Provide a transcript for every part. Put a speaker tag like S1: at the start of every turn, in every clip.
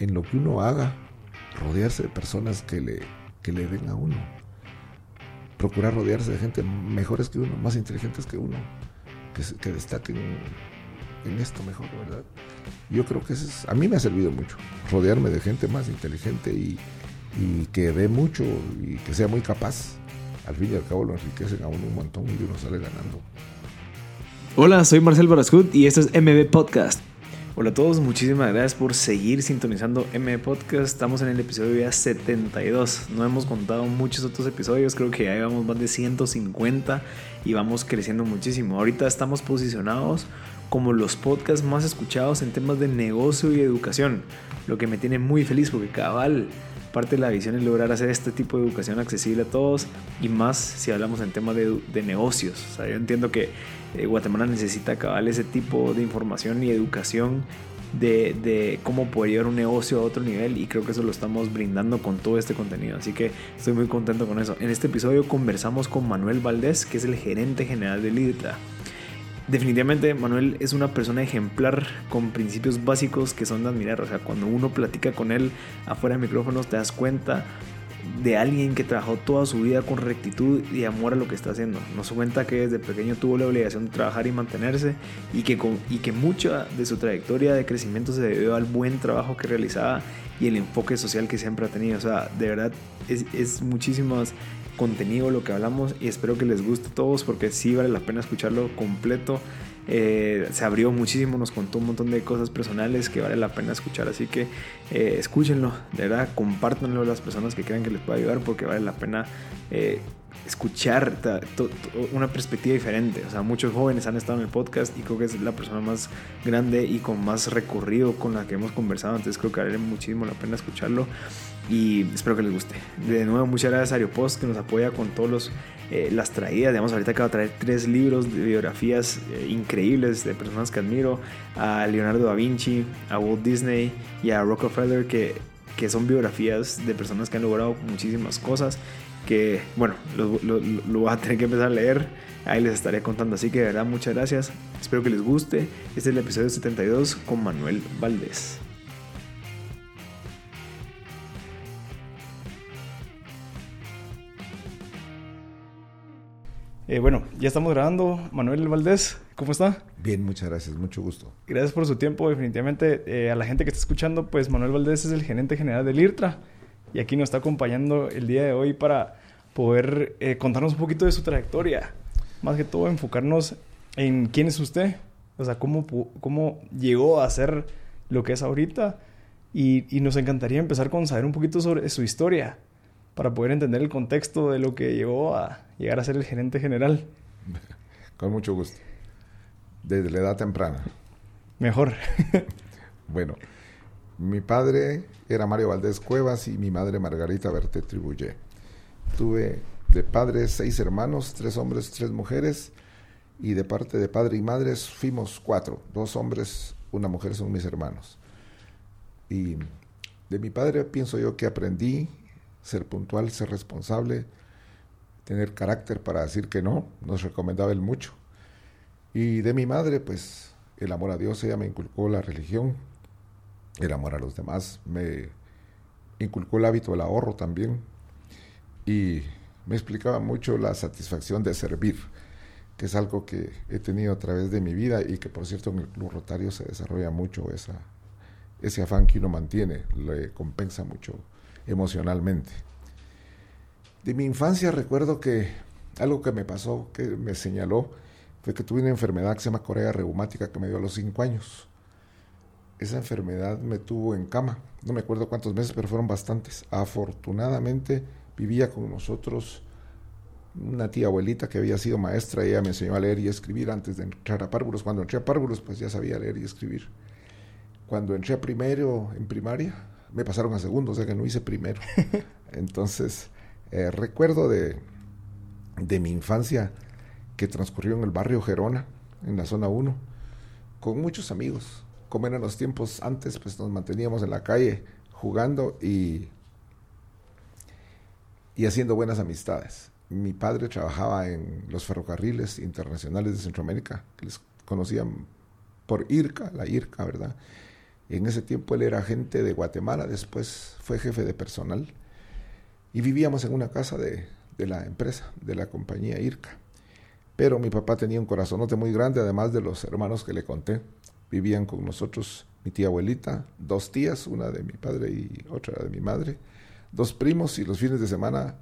S1: en lo que uno haga, rodearse de personas que le, que le den a uno. Procurar rodearse de gente mejores que uno, más inteligentes que uno, que, que destaquen en esto mejor, ¿verdad? Yo creo que eso es, a mí me ha servido mucho, rodearme de gente más inteligente y, y que dé mucho y que sea muy capaz. Al fin y al cabo lo enriquecen a uno un montón y uno sale ganando.
S2: Hola, soy Marcel Barascut y esto es MB Podcast. Hola a todos, muchísimas gracias por seguir sintonizando MB Podcast. Estamos en el episodio ya 72. No hemos contado muchos otros episodios, creo que ya llevamos más de 150 y vamos creciendo muchísimo. Ahorita estamos posicionados como los podcasts más escuchados en temas de negocio y educación, lo que me tiene muy feliz porque cabal parte de la visión es lograr hacer este tipo de educación accesible a todos y más si hablamos en temas de, de negocios. O sea, yo entiendo que eh, Guatemala necesita cabal ese tipo de información y educación de, de, cómo poder llevar un negocio a otro nivel y creo que eso lo estamos brindando con todo este contenido. Así que estoy muy contento con eso. En este episodio conversamos con Manuel Valdés, que es el gerente general de Lidra. Definitivamente Manuel es una persona ejemplar con principios básicos que son de admirar. O sea, cuando uno platica con él afuera de micrófonos te das cuenta de alguien que trabajó toda su vida con rectitud y amor a lo que está haciendo. Nos cuenta que desde pequeño tuvo la obligación de trabajar y mantenerse y que, con, y que mucha de su trayectoria de crecimiento se debió al buen trabajo que realizaba y el enfoque social que siempre ha tenido. O sea, de verdad es, es muchísimas contenido lo que hablamos y espero que les guste a todos porque sí vale la pena escucharlo completo. Eh, se abrió muchísimo, nos contó un montón de cosas personales que vale la pena escuchar, así que eh, escúchenlo, de verdad, compártanlo a las personas que crean que les pueda ayudar porque vale la pena eh, escuchar una perspectiva diferente. O sea, muchos jóvenes han estado en el podcast y creo que es la persona más grande y con más recorrido con la que hemos conversado, entonces creo que vale muchísimo la pena escucharlo y espero que les guste. De nuevo, muchas gracias a Ariopost que nos apoya con todos los eh, las traídas. Digamos, ahorita acabo de traer tres libros de biografías eh, increíbles de personas que admiro: a Leonardo da Vinci, a Walt Disney y a Rockefeller, que, que son biografías de personas que han logrado muchísimas cosas. Que bueno, lo, lo, lo voy a tener que empezar a leer. Ahí les estaré contando. Así que de verdad, muchas gracias. Espero que les guste. Este es el episodio 72 con Manuel Valdés. Eh, bueno, ya estamos grabando. Manuel Valdés, ¿cómo está?
S1: Bien, muchas gracias, mucho gusto.
S2: Gracias por su tiempo, definitivamente. Eh, a la gente que está escuchando, pues Manuel Valdés es el gerente general del IRTRA y aquí nos está acompañando el día de hoy para poder eh, contarnos un poquito de su trayectoria. Más que todo, enfocarnos en quién es usted, o sea, cómo, cómo llegó a ser lo que es ahorita. Y, y nos encantaría empezar con saber un poquito sobre su historia para poder entender el contexto de lo que llevó a llegar a ser el gerente general.
S1: Con mucho gusto. Desde la edad temprana.
S2: Mejor.
S1: bueno, mi padre era Mario Valdés Cuevas y mi madre Margarita Berté Tribuye. Tuve de padres seis hermanos, tres hombres, tres mujeres, y de parte de padre y madres fuimos cuatro, dos hombres, una mujer son mis hermanos. Y de mi padre pienso yo que aprendí ser puntual, ser responsable, tener carácter para decir que no, nos recomendaba él mucho. Y de mi madre, pues el amor a Dios, ella me inculcó la religión, el amor a los demás, me inculcó el hábito del ahorro también y me explicaba mucho la satisfacción de servir, que es algo que he tenido a través de mi vida y que por cierto en el Club Rotario se desarrolla mucho esa, ese afán que uno mantiene, le compensa mucho emocionalmente. De mi infancia recuerdo que algo que me pasó, que me señaló, fue que tuve una enfermedad que se llama corea reumática que me dio a los cinco años. Esa enfermedad me tuvo en cama, no me acuerdo cuántos meses, pero fueron bastantes. Afortunadamente vivía con nosotros una tía abuelita que había sido maestra, ella me enseñó a leer y escribir antes de entrar a párvulos. Cuando entré a párvulos, pues ya sabía leer y escribir. Cuando entré a primero en primaria, me pasaron a segundo, o sea que no hice primero. Entonces, eh, recuerdo de, de mi infancia que transcurrió en el barrio Gerona, en la zona 1, con muchos amigos. Como eran los tiempos antes, pues nos manteníamos en la calle jugando y, y haciendo buenas amistades. Mi padre trabajaba en los ferrocarriles internacionales de Centroamérica, que les conocían por IRCA, la IRCA, ¿verdad? En ese tiempo él era agente de Guatemala, después fue jefe de personal y vivíamos en una casa de, de la empresa, de la compañía IRCA. Pero mi papá tenía un corazonote muy grande, además de los hermanos que le conté. Vivían con nosotros mi tía abuelita, dos tías, una de mi padre y otra de mi madre, dos primos y los fines de semana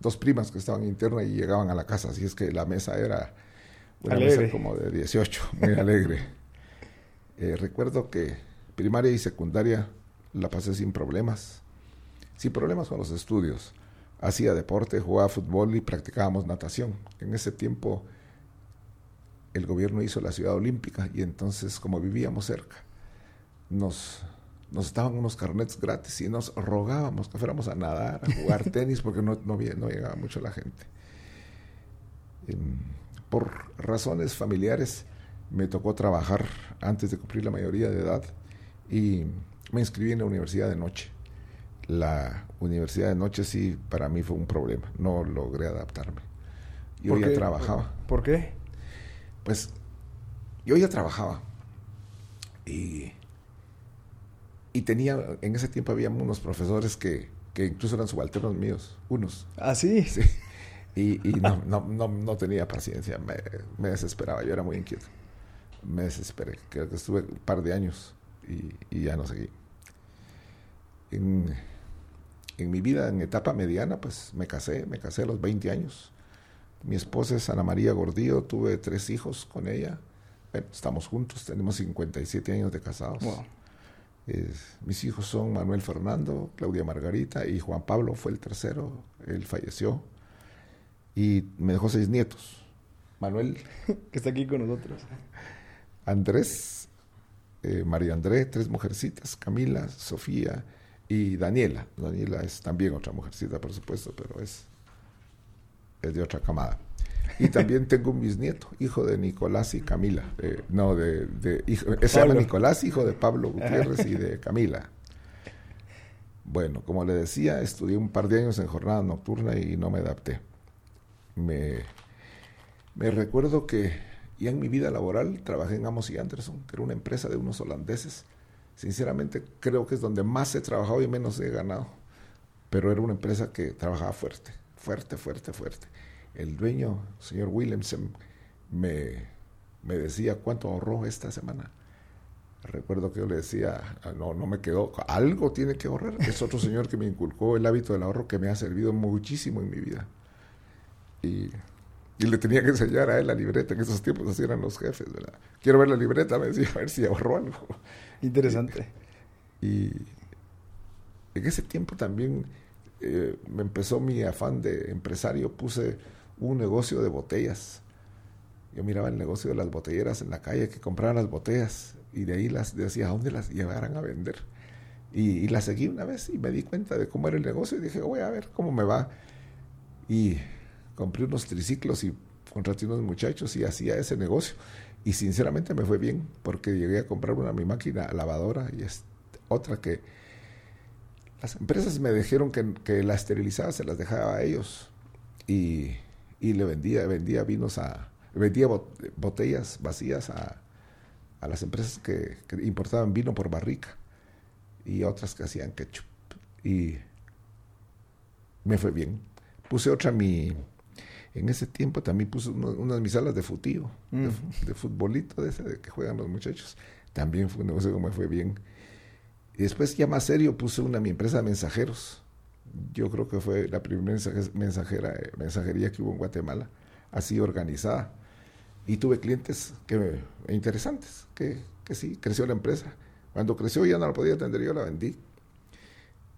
S1: dos primas que estaban internas y llegaban a la casa, así es que la mesa era una mesa como de 18, muy alegre. Eh, recuerdo que primaria y secundaria la pasé sin problemas, sin problemas con los estudios. Hacía deporte, jugaba fútbol y practicábamos natación. En ese tiempo el gobierno hizo la ciudad olímpica y entonces como vivíamos cerca, nos, nos daban unos carnets gratis y nos rogábamos que fuéramos a nadar, a jugar tenis, porque no, no, no llegaba mucho la gente. Em, por razones familiares me tocó trabajar antes de cumplir la mayoría de edad y me inscribí en la universidad de noche. La universidad de noche sí para mí fue un problema, no logré adaptarme. Yo ya trabajaba.
S2: ¿Por qué?
S1: Pues yo ya trabajaba y y tenía, en ese tiempo había unos profesores que, que incluso eran subalternos míos, unos.
S2: ¿Ah, sí?
S1: Sí. Y, y no, no, no, no, tenía paciencia, me, me, desesperaba, yo era muy inquieto. Me desesperé, creo que estuve un par de años y, y ya no seguí. En, en, mi vida, en etapa mediana, pues me casé, me casé a los 20 años. Mi esposa es Ana María Gordillo, tuve tres hijos con ella. Bueno, estamos juntos, tenemos 57 años de casados. Wow mis hijos son Manuel Fernando, Claudia Margarita y Juan Pablo fue el tercero, él falleció. Y me dejó seis nietos. Manuel.
S2: que está aquí con nosotros.
S1: Andrés, eh, María André, tres mujercitas, Camila, Sofía y Daniela. Daniela es también otra mujercita, por supuesto, pero es, es de otra camada. Y también tengo un bisnieto, hijo de Nicolás y Camila. Eh, no, de, de hijo, se llama Nicolás, hijo de Pablo Gutiérrez y de Camila. Bueno, como le decía, estudié un par de años en jornada nocturna y no me adapté. Me, me recuerdo que ya en mi vida laboral trabajé en Amos y Anderson, que era una empresa de unos holandeses. Sinceramente creo que es donde más he trabajado y menos he ganado. Pero era una empresa que trabajaba fuerte, fuerte, fuerte, fuerte el dueño, señor Williamson, me, me decía cuánto ahorró esta semana. Recuerdo que yo le decía, ah, no, no me quedó, algo tiene que ahorrar. Es otro señor que me inculcó el hábito del ahorro que me ha servido muchísimo en mi vida. Y, y le tenía que enseñar a él la libreta, en esos tiempos así eran los jefes, ¿verdad? Quiero ver la libreta, me decía, a ver si ahorró algo.
S2: Interesante.
S1: y en ese tiempo también eh, me empezó mi afán de empresario, puse un negocio de botellas. Yo miraba el negocio de las botelleras en la calle que compraban las botellas y de ahí las decía, ¿a dónde las llevaran a vender? Y, las seguí una vez y me di cuenta de cómo era el negocio y dije, voy a ver cómo me va. Y compré unos triciclos y contraté unos muchachos y hacía ese negocio. Y sinceramente me fue bien porque llegué a comprar una mi máquina lavadora y otra que las empresas me dijeron que, que la esterilizada se las dejaba a ellos. Y y le vendía, vendía vinos a, vendía botellas vacías a, a las empresas que, importaban vino por barrica y otras que hacían ketchup. Y me fue bien. Puse otra mi, en ese tiempo también puse unas mis salas de futío, de, futbolito de ese de que juegan los muchachos. También fue un negocio que me fue bien. Y después ya más serio puse una mi empresa de mensajeros yo creo que fue la primera mensajera, eh, mensajería que hubo en Guatemala, así organizada. Y tuve clientes que, interesantes, que, que sí, creció la empresa. Cuando creció ya no la podía atender, yo la vendí.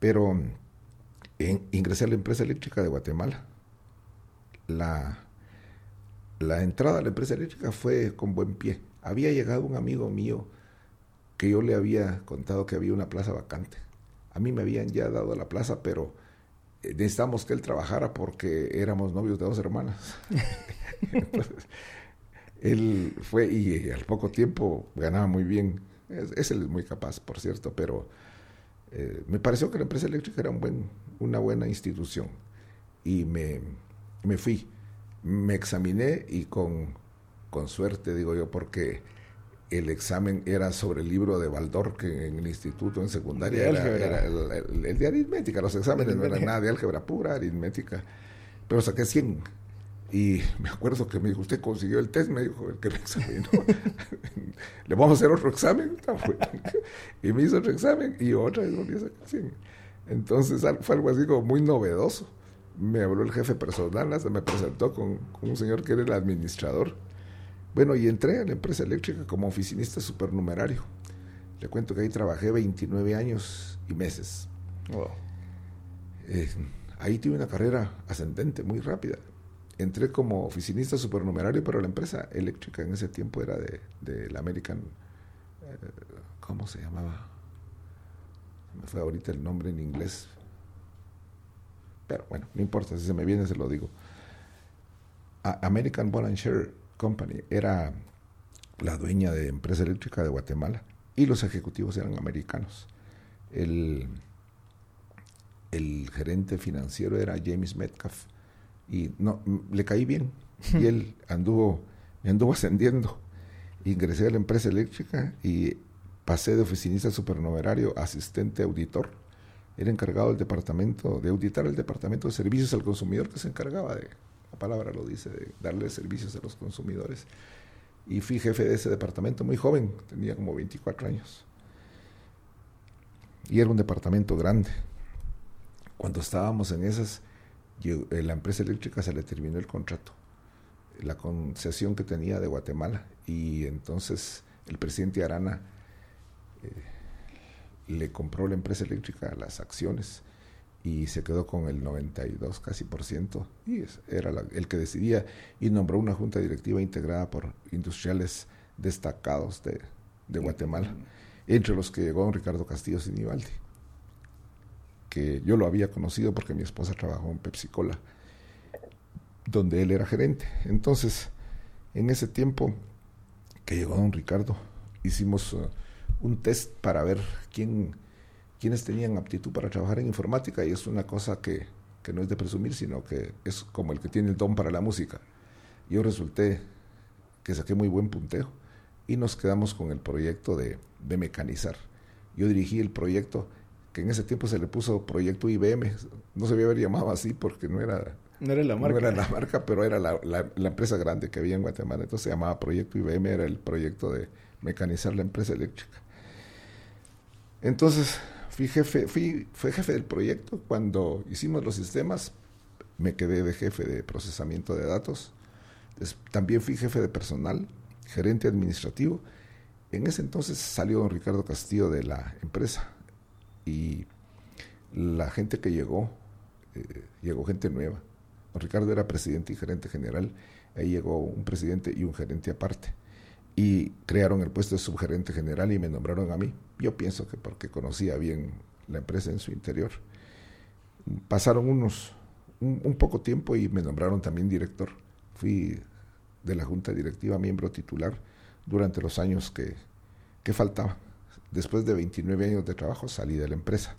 S1: Pero ingresé a la empresa eléctrica de Guatemala. La, la entrada a la empresa eléctrica fue con buen pie. Había llegado un amigo mío que yo le había contado que había una plaza vacante. A mí me habían ya dado la plaza, pero eh, necesitamos que él trabajara porque éramos novios de dos hermanas. él fue y al poco tiempo ganaba muy bien. Es, él es muy capaz, por cierto, pero eh, me pareció que la empresa eléctrica era un buen, una buena institución. Y me, me fui, me examiné y con, con suerte, digo yo, porque el examen era sobre el libro de Baldor, que en el instituto, en secundaria, era, el, de aritmética. Los exámenes no eran nada de álgebra pura, aritmética. Pero saqué 100. Y me acuerdo que me dijo, usted consiguió el test, me dijo, el que me examinó. Le vamos a hacer otro examen. y me hizo otro examen y otra vez volví a sacar 100. Entonces fue algo así como muy novedoso. Me habló el jefe personal, hasta me presentó con, con un señor que era el administrador bueno, y entré a la empresa eléctrica como oficinista supernumerario. Le cuento que ahí trabajé 29 años y meses. Eh, ahí tuve una carrera ascendente, muy rápida. Entré como oficinista supernumerario, pero la empresa eléctrica en ese tiempo era de, la American. Eh, ¿Cómo se llamaba? Me fue ahorita el nombre en inglés. Pero bueno, no importa, si se me viene se lo digo. American Ball Share Company era la dueña de empresa eléctrica de Guatemala y los ejecutivos eran americanos. El, el gerente financiero era James Metcalf y no le caí bien y él anduvo me anduvo ascendiendo. Ingresé a la empresa eléctrica y pasé de oficinista supernumerario a asistente auditor. Era encargado del departamento de auditar el departamento de servicios al consumidor que se encargaba de la palabra lo dice, de darle servicios a los consumidores. Y fui jefe de ese departamento muy joven, tenía como 24 años. Y era un departamento grande. Cuando estábamos en esas, eh, la empresa eléctrica se le terminó el contrato, la concesión que tenía de Guatemala. Y entonces el presidente Arana eh, le compró la empresa eléctrica las acciones y se quedó con el 92 casi por ciento y era el que decidía y nombró una junta directiva integrada por industriales destacados de, Guatemala, entre los que llegó don Ricardo Castillo Sinibaldi, que yo lo había conocido porque mi esposa trabajó en Pepsi Cola, donde él era gerente. Entonces, en ese tiempo que llegó don Ricardo, hicimos uh, un test para ver quién quienes tenían aptitud para trabajar en informática y es una cosa que, que, no es de presumir, sino que es como el que tiene el don para la música. Yo resulté que saqué muy buen punteo y nos quedamos con el proyecto de, de mecanizar. Yo dirigí el proyecto que en ese tiempo se le puso proyecto IBM, no se había haber llamado así porque no era,
S2: no era la marca.
S1: No era la marca, pero era la, la, la, empresa grande que había en Guatemala. Entonces se llamaba Proyecto IBM, era el proyecto de mecanizar la empresa eléctrica. Entonces, fui jefe, fui, jefe del proyecto. Cuando hicimos los sistemas, me quedé de jefe de procesamiento de datos. también fui jefe de personal, gerente administrativo. En ese entonces salió don Ricardo Castillo de la empresa y la gente que llegó, eh, llegó gente nueva. Don Ricardo era presidente y gerente general, ahí llegó un presidente y un gerente aparte y crearon el puesto de subgerente general y me nombraron a mí. Yo pienso que porque conocía bien la empresa en su interior. Pasaron unos, un, poco tiempo y me nombraron también director. Fui de la junta directiva miembro titular durante los años que, que faltaba. Después de 29 años de trabajo salí de la empresa.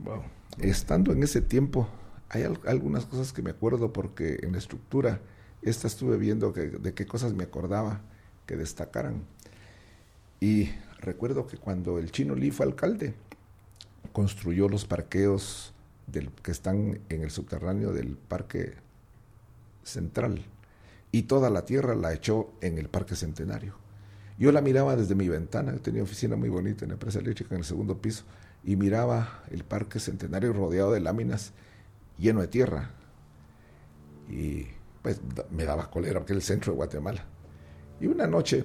S1: Wow. Estando en ese tiempo, hay algunas cosas que me acuerdo porque en la estructura esta estuve viendo de qué cosas me acordaba que destacaran. Y recuerdo que cuando el chino Lee fue alcalde, construyó los parqueos del, que están en el subterráneo del Parque Central. Y toda la tierra la echó en el Parque Centenario. Yo la miraba desde mi ventana, tenía oficina muy bonita en la empresa eléctrica en el segundo piso, y miraba el Parque Centenario rodeado de láminas, lleno de tierra. Y pues me daba cólera porque era el centro de Guatemala. Y una noche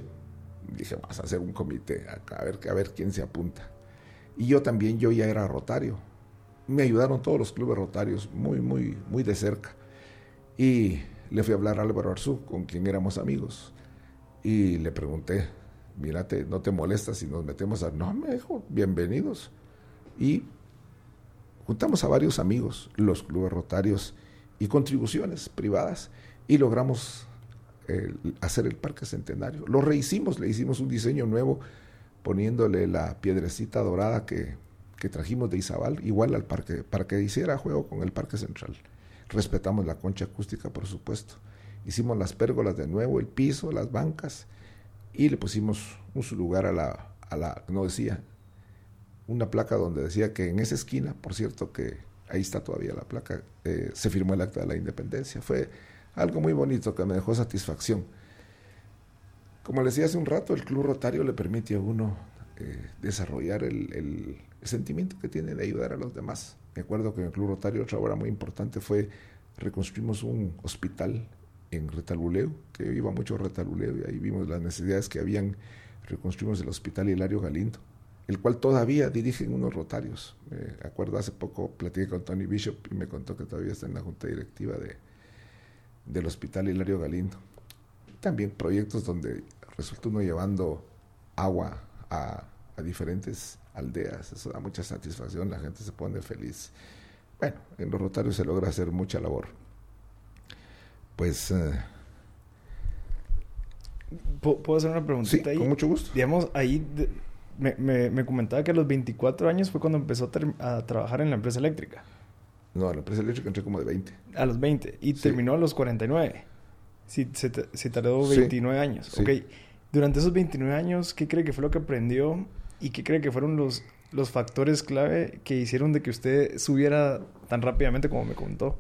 S1: dije, vamos a hacer un comité, a ver, a ver quién se apunta. Y yo también, yo ya era rotario. Me ayudaron todos los clubes rotarios muy, muy, muy de cerca. Y le fui a hablar a Álvaro Arzú, con quien éramos amigos. Y le pregunté, mírate, ¿no te molesta si nos metemos a...? No, me dijo, bienvenidos. Y juntamos a varios amigos, los clubes rotarios y contribuciones privadas y logramos eh, hacer el Parque Centenario. Lo rehicimos, le hicimos un diseño nuevo poniéndole la piedrecita dorada que, que trajimos de Izabal, igual al parque, para que hiciera juego con el Parque Central. Respetamos la concha acústica, por supuesto. Hicimos las pérgolas de nuevo, el piso, las bancas, y le pusimos un su lugar a la, a la, no decía, una placa donde decía que en esa esquina, por cierto que ahí está todavía la placa, eh, se firmó el acta de la independencia. Fue algo muy bonito que me dejó satisfacción. Como les decía hace un rato, el Club Rotario le permite a uno eh, desarrollar el, sentimiento que tiene de ayudar a los demás. Me acuerdo que en el Club Rotario otra obra muy importante fue reconstruimos un hospital en Retaluleu, que iba mucho a Retaluleu y ahí vimos las necesidades que habían. Reconstruimos el Hospital Hilario Galindo, el cual todavía dirigen unos rotarios. Me acuerdo hace poco platiqué con Tony Bishop y me contó que todavía está en la junta directiva de, del Hospital Hilario Galindo. También proyectos donde resulta uno llevando agua a, a diferentes aldeas. Eso da mucha satisfacción, la gente se pone feliz. Bueno, en los rotarios se logra hacer mucha labor. Pues... Eh,
S2: ¿Puedo hacer una preguntita
S1: sí,
S2: ahí?
S1: con mucho gusto.
S2: Digamos, ahí de, me, me, me, comentaba que a los 24 años fue cuando empezó a, a, trabajar en la empresa eléctrica.
S1: No, la empresa eléctrica entré como de 20.
S2: A los 20. Y sí. terminó a los 49. Sí, se, se tardó 29 sí. años. Sí. Ok. Durante esos 29 años, ¿qué cree que fue lo que aprendió? ¿Y qué cree que fueron los, los factores clave que hicieron de que usted subiera tan rápidamente como me contó?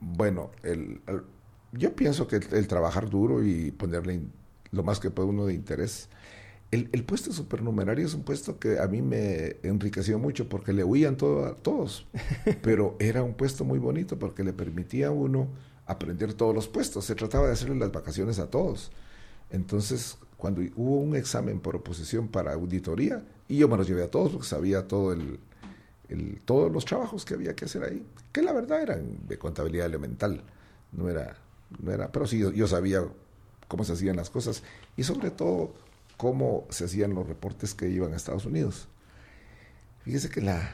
S1: Bueno, el, el yo pienso que el, el, trabajar duro y ponerle lo más que puede uno de interés. El, el, puesto supernumerario es un puesto que a mí me enriqueció mucho porque le huían todo, a todos, pero era un puesto muy bonito porque le permitía a uno aprender todos los puestos. Se trataba de hacerle las vacaciones a todos. Entonces, cuando hubo un examen por oposición para auditoría, y yo me los llevé a todos porque sabía todo el, el, todos los trabajos que había que hacer ahí, que la verdad eran de contabilidad elemental, no era, no era pero sí yo, yo sabía cómo se hacían las cosas y sobre todo cómo se hacían los reportes que iban a Estados Unidos. Fíjese que la,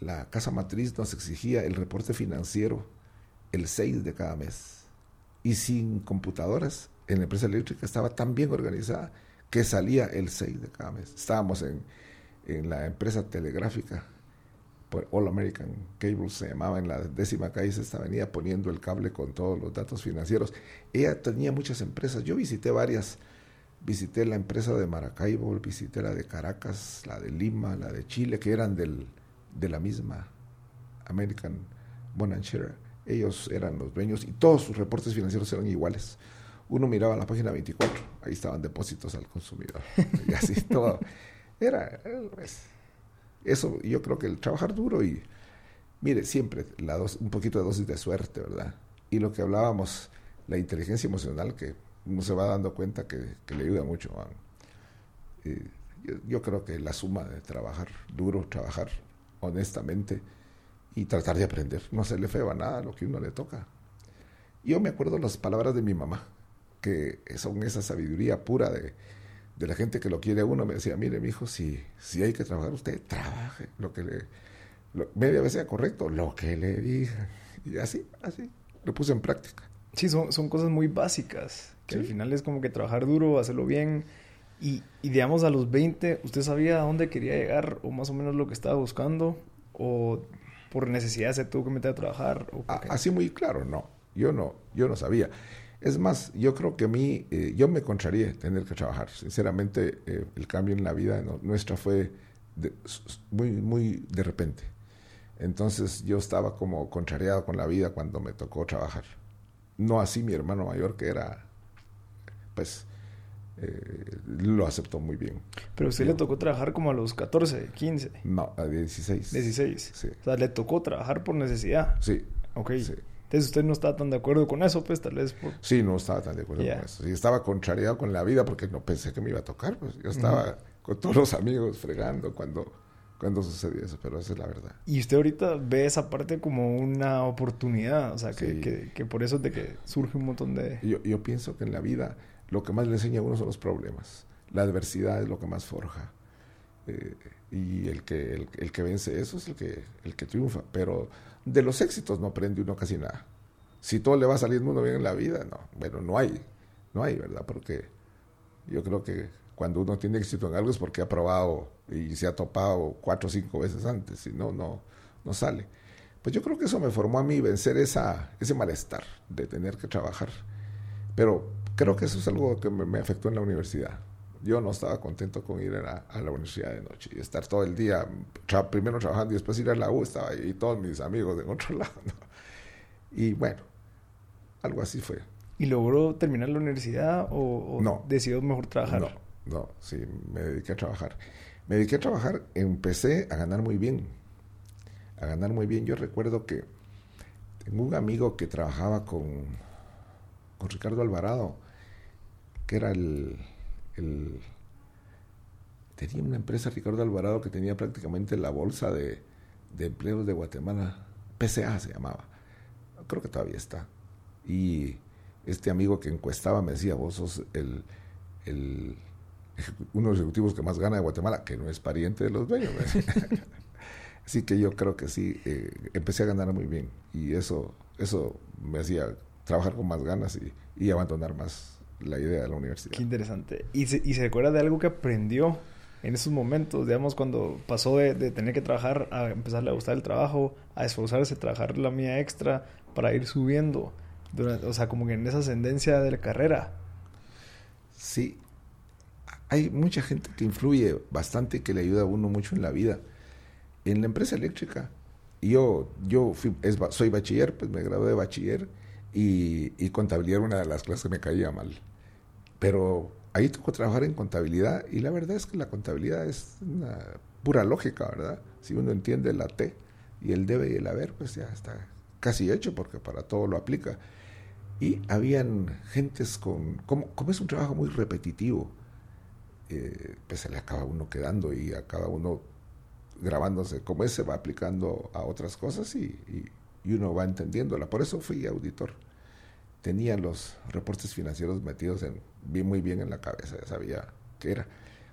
S1: la casa matriz nos exigía el reporte financiero el 6 de cada mes y sin computadoras en la empresa eléctrica estaba tan bien organizada que salía el 6 de cada mes. Estábamos en, en la empresa telegráfica, por All American Cable se llamaba, en la décima calle esta avenida, poniendo el cable con todos los datos financieros. Ella tenía muchas empresas, yo visité varias, visité la empresa de Maracaibo, visité la de Caracas, la de Lima, la de Chile, que eran del, de la misma American Bonanchera. Ellos eran los dueños y todos sus reportes financieros eran iguales uno miraba la página 24, ahí estaban depósitos al consumidor. Y así todo. Era, pues, eso, yo creo que el trabajar duro y, mire, siempre la dos, un poquito de dosis de suerte, ¿verdad? Y lo que hablábamos, la inteligencia emocional, que uno se va dando cuenta que, le ayuda mucho. Y yo, creo que la suma de trabajar duro, trabajar honestamente y tratar de aprender, no hacerle feo a nada, lo que uno le toca. Yo me acuerdo las palabras de mi mamá, que son esa sabiduría pura de, de la gente que lo quiere a uno, me decía, mire, mi hijo, si, si hay que trabajar, usted trabaje, lo que le, media vez sea correcto, lo que le diga. Y así, así, lo puse en práctica.
S2: Sí, son, son cosas muy básicas, que ¿Sí? al final es como que trabajar duro, hacerlo bien. Y, y, digamos, a los 20, ¿usted sabía a dónde quería llegar o más o menos lo que estaba buscando? ¿O por necesidad se tuvo que meter a trabajar? ¿o
S1: a, así muy claro, no. Yo no, yo no sabía. Es más, yo creo que a mí, eh, yo me contraría tener que trabajar. Sinceramente, eh, el cambio en la vida no, nuestra fue de, muy, muy de repente. Entonces yo estaba como contrariado con la vida cuando me tocó trabajar. No así mi hermano mayor, que era, pues, eh, lo aceptó muy bien.
S2: Pero usted yo, le tocó trabajar como a los 14, 15.
S1: No, a 16.
S2: 16.
S1: Sí.
S2: O sea, le tocó trabajar por necesidad.
S1: Sí.
S2: Ok.
S1: Sí.
S2: Entonces usted no estaba tan de acuerdo con eso, pues tal vez por...
S1: Sí, no estaba tan de acuerdo yeah. con eso. Sí, estaba contrariado con la vida porque no pensé que me iba a tocar. Pues yo estaba uh -huh. con todos los amigos fregando cuando, cuando sucedió eso, pero esa es la verdad.
S2: Y usted ahorita ve esa parte como una oportunidad, o sea, que, sí. que, que, por eso es de que surge un montón de...
S1: Yo, yo pienso que en la vida lo que más le enseña a uno son los problemas. La adversidad es lo que más forja. Eh, y el que, el, el, que vence eso es el que, el que triunfa. Pero de los éxitos no aprende uno casi nada. Si todo le va saliendo uno bien en la vida, no. Bueno, no hay. No hay, ¿verdad? Porque yo creo que cuando uno tiene éxito en algo es porque ha probado y se ha topado cuatro o cinco veces antes. Si no, no, no sale. Pues yo creo que eso me formó a mí vencer esa, ese malestar de tener que trabajar. Pero creo que eso es algo que me, afectó en la universidad. Yo no estaba contento con ir a, la universidad de noche y estar todo el día, primero trabajando y después ir a la U, estaba ahí y todos mis amigos en otro lado. Y bueno, algo así fue.
S2: ¿Y logró terminar la universidad o,
S1: no,
S2: decidió mejor trabajar?
S1: No, no, sí, me dediqué a trabajar. Me dediqué a trabajar, empecé a ganar muy bien. A ganar muy bien. Yo recuerdo que tengo un amigo que trabajaba con, con Ricardo Alvarado, que era el, el, Tenía una empresa, Ricardo Alvarado, que tenía prácticamente la bolsa de, de empleos de Guatemala. PCA se llamaba. Creo que todavía está. Y este amigo que encuestaba me decía, vos sos el, el uno de los ejecutivos que más gana de Guatemala, que no es pariente de los dueños. Así que yo creo que sí, eh, empecé a ganar muy bien y eso, eso me hacía trabajar con más ganas y, y abandonar más la idea de la universidad.
S2: Qué interesante. ¿Y se, ¿Y se acuerda de algo que aprendió en esos momentos? Digamos, cuando pasó de, de tener que trabajar a empezarle a gustar el trabajo, a esforzarse, a trabajar la mía extra para ir subiendo. Durante, o sea, como que en esa ascendencia de la carrera.
S1: Sí, hay mucha gente que influye bastante y que le ayuda a uno mucho en la vida. En la empresa eléctrica, yo, yo soy bachiller, pues me gradué de bachiller y, y, contabilidad era una de las clases que me caía mal. Pero ahí tocó trabajar en contabilidad y la verdad es que la contabilidad es una pura lógica, ¿verdad? Si uno entiende la T y el debe y el haber, pues ya está casi hecho porque para todo lo aplica. Y habían gentes con, como, como es un trabajo muy repetitivo, eh, pues se le acaba uno quedando y acaba uno grabándose. Como ese va aplicando a otras cosas y, uno va entendiéndola. Por eso fui auditor. Tenía los reportes financieros metidos en, bien, muy bien en la cabeza, ya sabía qué era.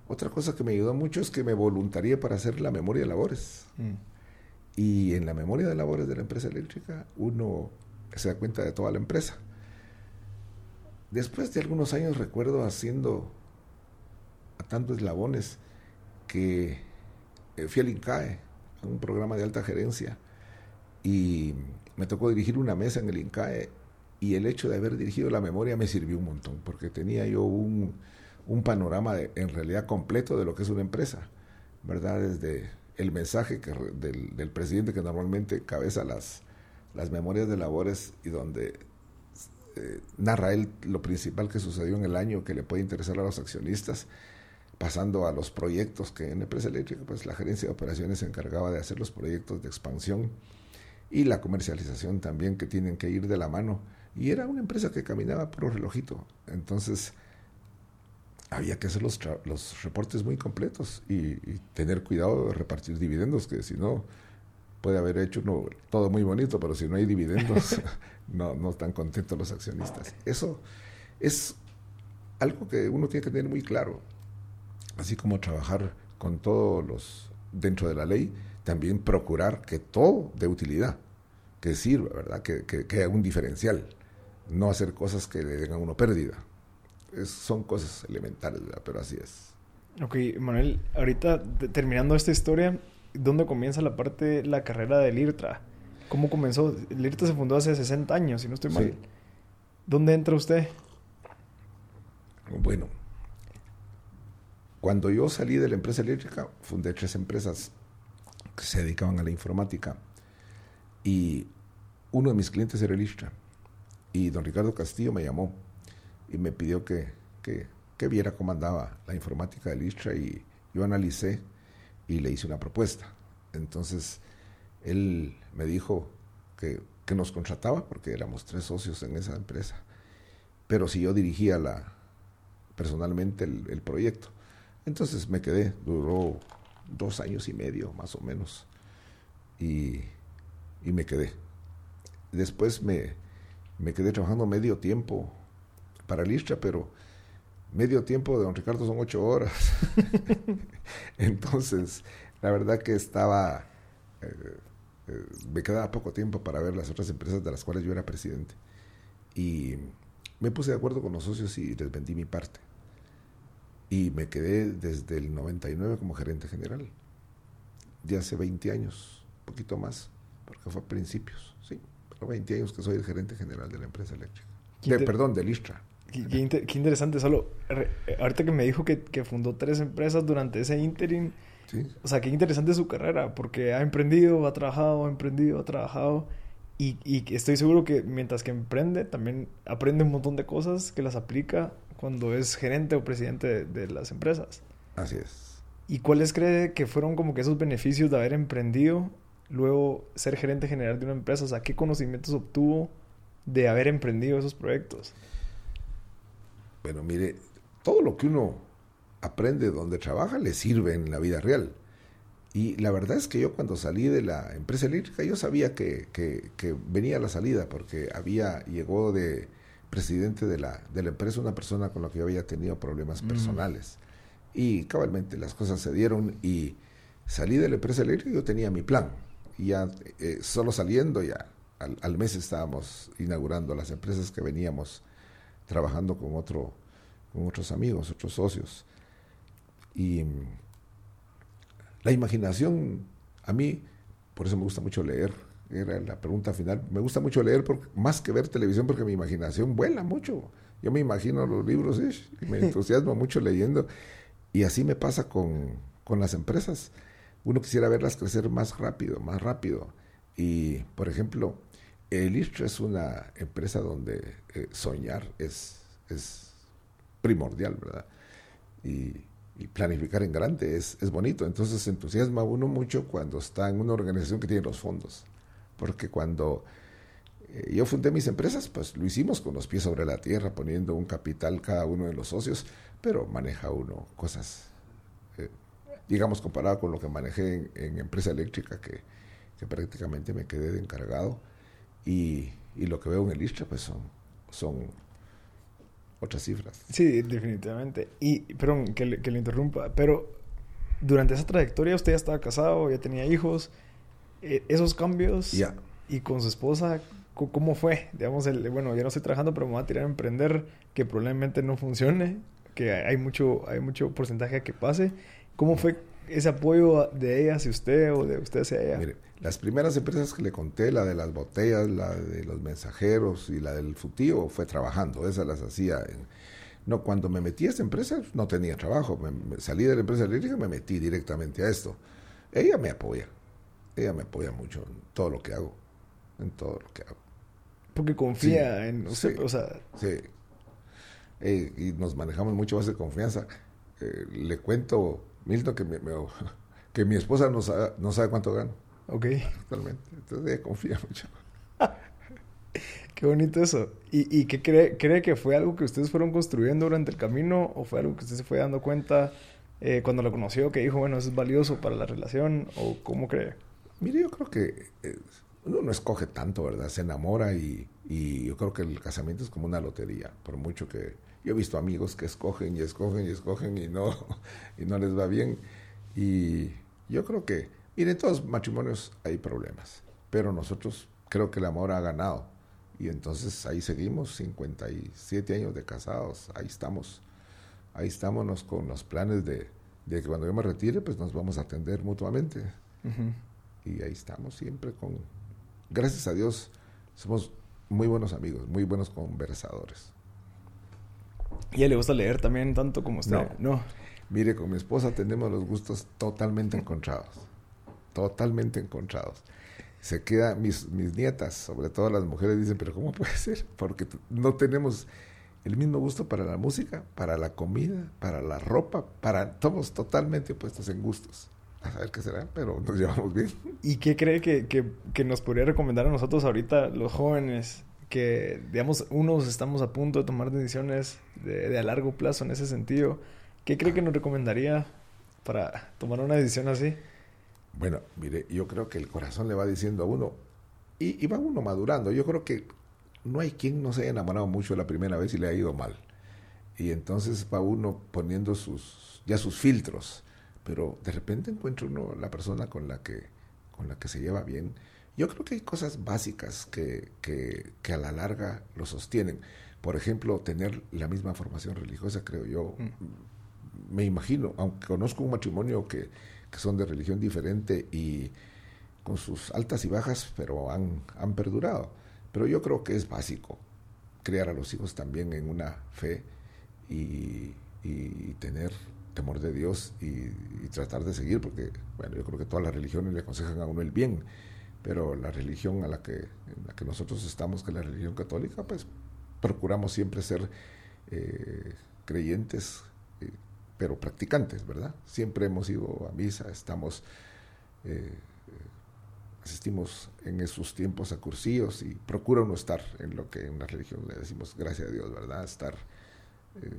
S1: Otra cosa que me ayudó mucho es que me voluntarié para hacer la memoria de labores. Mm. Y en la memoria de labores de la empresa eléctrica uno se da cuenta de toda la empresa. Después de algunos años recuerdo haciendo atando eslabones que eh, fui al INCAE, a un programa de alta gerencia, y me tocó dirigir una mesa en el INCAE y el hecho de haber dirigido la memoria me sirvió un montón, porque tenía yo un, panorama en realidad completo de lo que es una empresa, ¿verdad? Desde el mensaje que, del, presidente que normalmente cabeza las, las memorias de labores y donde eh, narra él lo principal que sucedió en el año que le puede interesar a los accionistas pasando a los proyectos que en empresa eléctrica, pues la gerencia de operaciones se encargaba de hacer los proyectos de expansión y la comercialización también que tienen que ir de la mano. Y era una empresa que caminaba por relojito. Entonces había que hacer los, los reportes muy completos y, tener cuidado de repartir dividendos, que si no puede haber hecho uno todo muy bonito, pero si no hay dividendos no, no están contentos los accionistas. Eso es algo que uno tiene que tener muy claro así como trabajar con todos los dentro de la ley, también procurar que todo de utilidad, que sirva, ¿verdad? Que, que, haya un diferencial, no hacer cosas que le den a uno pérdida. son cosas elementales, ¿verdad? Pero así es.
S2: Ok, Manuel, ahorita terminando esta historia, ¿dónde comienza la parte, la carrera del IRTRA? ¿Cómo comenzó? El IRTRA se fundó hace 60 años, si no estoy mal. ¿Dónde entra usted?
S1: Bueno, cuando yo salí de la empresa eléctrica, fundé tres empresas que se dedicaban a la informática. Y uno de mis clientes era el Y don Ricardo Castillo me llamó y me pidió que, que, viera cómo andaba la informática del Istra. Y yo analicé y le hice una propuesta. Entonces, él me dijo que, que nos contrataba, porque éramos tres socios en esa empresa. Pero si yo dirigía la, personalmente el proyecto. Entonces me quedé, duró dos años y medio más o menos, y, me quedé. Después me, me quedé trabajando medio tiempo para Listra, pero medio tiempo de don Ricardo son ocho horas. Entonces, la verdad que estaba, eh, eh, me quedaba poco tiempo para ver las otras empresas de las cuales yo era presidente. Y me puse de acuerdo con los socios y les vendí mi parte y me quedé desde el 99 como gerente general. De hace 20 años, un poquito más, porque fue a principios, sí, pero 20 años que soy el gerente general de la empresa eléctrica. perdón, del ISTRA.
S2: qué, interesante. Solo, ahorita que me dijo que, que, fundó tres empresas durante ese interim. Sí. O sea, qué interesante su carrera, porque ha emprendido, ha trabajado, ha emprendido, ha trabajado. Y, y estoy seguro que mientras que emprende, también aprende un montón de cosas que las aplica cuando es gerente o presidente de, las empresas.
S1: Así es.
S2: ¿Y cuáles cree que fueron como que esos beneficios de haber emprendido, luego ser gerente general de una empresa? O sea, ¿qué conocimientos obtuvo de haber emprendido esos proyectos?
S1: Bueno, mire, todo lo que uno aprende donde trabaja le sirve en la vida real. Y la verdad es que yo cuando salí de la empresa eléctrica, yo sabía que, que, que venía la salida, porque había, llegó de presidente de la, de la empresa una persona con la que yo había tenido problemas mm. personales. Y cabalmente las cosas se dieron y salí de la empresa eléctrica y yo tenía mi plan. Y ya eh, solo saliendo ya al, mes estábamos inaugurando las empresas que veníamos trabajando con, otro, con otros amigos, otros socios. Y mm, la imaginación, a mí, por eso me gusta mucho leer, era la pregunta final. Me gusta mucho leer más que ver televisión porque mi imaginación vuela mucho. Yo me imagino los libros y me entusiasmo mucho leyendo. Y así me pasa con, con, las empresas. Uno quisiera verlas crecer más rápido, más rápido. Y, por ejemplo, el ISTRA es una empresa donde eh, soñar es, primordial, ¿verdad? Y, planificar en grande es, bonito. Entonces se entusiasma uno mucho cuando está en una organización que tiene los fondos porque cuando eh, yo fundé mis empresas, pues lo hicimos con los pies sobre la tierra, poniendo un capital cada uno de los socios, pero maneja uno cosas, digamos, comparado con lo que manejé en, empresa eléctrica, que, que, prácticamente me quedé de encargado, y, y, lo que veo en el ISTRA, pues son, son otras cifras.
S2: Sí, definitivamente. Y, perdón, que le, que le interrumpa, pero durante esa trayectoria usted ya estaba casado, ya tenía hijos, eh, esos cambios y con su esposa, ¿cómo fue? Digamos, el, bueno, ya no estoy trabajando, pero me voy a tirar a emprender, que probablemente no funcione, que hay mucho, hay mucho porcentaje que pase. ¿Cómo fue ese apoyo de ella hacia usted o de usted hacia ella? Mire,
S1: las primeras empresas que le conté, la de las botellas, la de los mensajeros y la del futío, fue trabajando. Esas las hacía No, cuando me metí a esta empresa no tenía trabajo. Me, salí de la empresa eléctrica y me metí directamente a esto. Ella me apoya ella me apoya mucho en todo lo que hago, en todo lo que hago.
S2: Porque confía en usted, o sea...
S1: Sí. Eh, y nos manejamos mucho más de confianza. Eh, le cuento, Milton, que, que mi esposa no sabe, no sabe cuánto gano.
S2: Ok.
S1: Totalmente. Entonces ella confía mucho.
S2: Qué bonito eso. ¿Y, y qué cree, cree que fue algo que ustedes fueron construyendo durante el camino o fue algo que usted se fue dando cuenta eh, cuando lo conoció, que dijo, bueno, eso es valioso para la relación o cómo cree?
S1: Mire, yo creo que eh, uno no escoge tanto, ¿verdad? Se enamora y, y, yo creo que el casamiento es como una lotería, por mucho que yo he visto amigos que escogen y escogen y escogen y no, y no les va bien. Y yo creo que, mire, en todos los matrimonios hay problemas, pero nosotros creo que el amor ha ganado. Y entonces ahí seguimos, 57 años de casados, ahí estamos, ahí estamos con los planes de, de que cuando yo me retire, pues nos vamos a atender mutuamente y ahí estamos siempre con, gracias a Dios, somos muy buenos amigos, muy buenos conversadores.
S2: ¿Y a le gusta leer también tanto como usted?
S1: No. Mire, con mi esposa tenemos los gustos totalmente encontrados. Totalmente encontrados. Se queda, mis, mis nietas, sobre todo las mujeres, dicen, pero ¿cómo puede ser? Porque no tenemos el mismo gusto para la música, para la comida, para la ropa, para todos totalmente opuestos en gustos a saber qué será, pero nos llevamos bien.
S2: ¿Y qué cree que, que, que, nos podría recomendar a nosotros ahorita, los jóvenes, que, digamos, unos estamos a punto de tomar decisiones de, a largo plazo en ese sentido? ¿Qué cree que nos recomendaría para tomar una decisión así?
S1: Bueno, mire, yo creo que el corazón le va diciendo a uno, y, y va uno madurando. Yo creo que no hay quien no se haya enamorado mucho la primera vez y le ha ido mal. Y entonces va uno poniendo sus, ya sus filtros pero de repente encuentra uno la persona con la que, con la que se lleva bien. Yo creo que hay cosas básicas que, que, que a la larga lo sostienen. Por ejemplo, tener la misma formación religiosa, creo yo. Mm. Me imagino, aunque conozco un matrimonio que, que son de religión diferente y con sus altas y bajas, pero han, han perdurado. Pero yo creo que es básico criar a los hijos también en una fe y, tener temor de Dios y, tratar de seguir, porque bueno, yo creo que todas las religiones le aconsejan a uno el bien, pero la religión a la que, en la que nosotros estamos, que es la religión católica, pues procuramos siempre ser eh, creyentes, eh, pero practicantes, ¿verdad? Siempre hemos ido a misa, estamos... Eh, asistimos en esos tiempos a cursillos y procura uno estar en lo que en la religión le decimos gracias a Dios, ¿verdad? Estar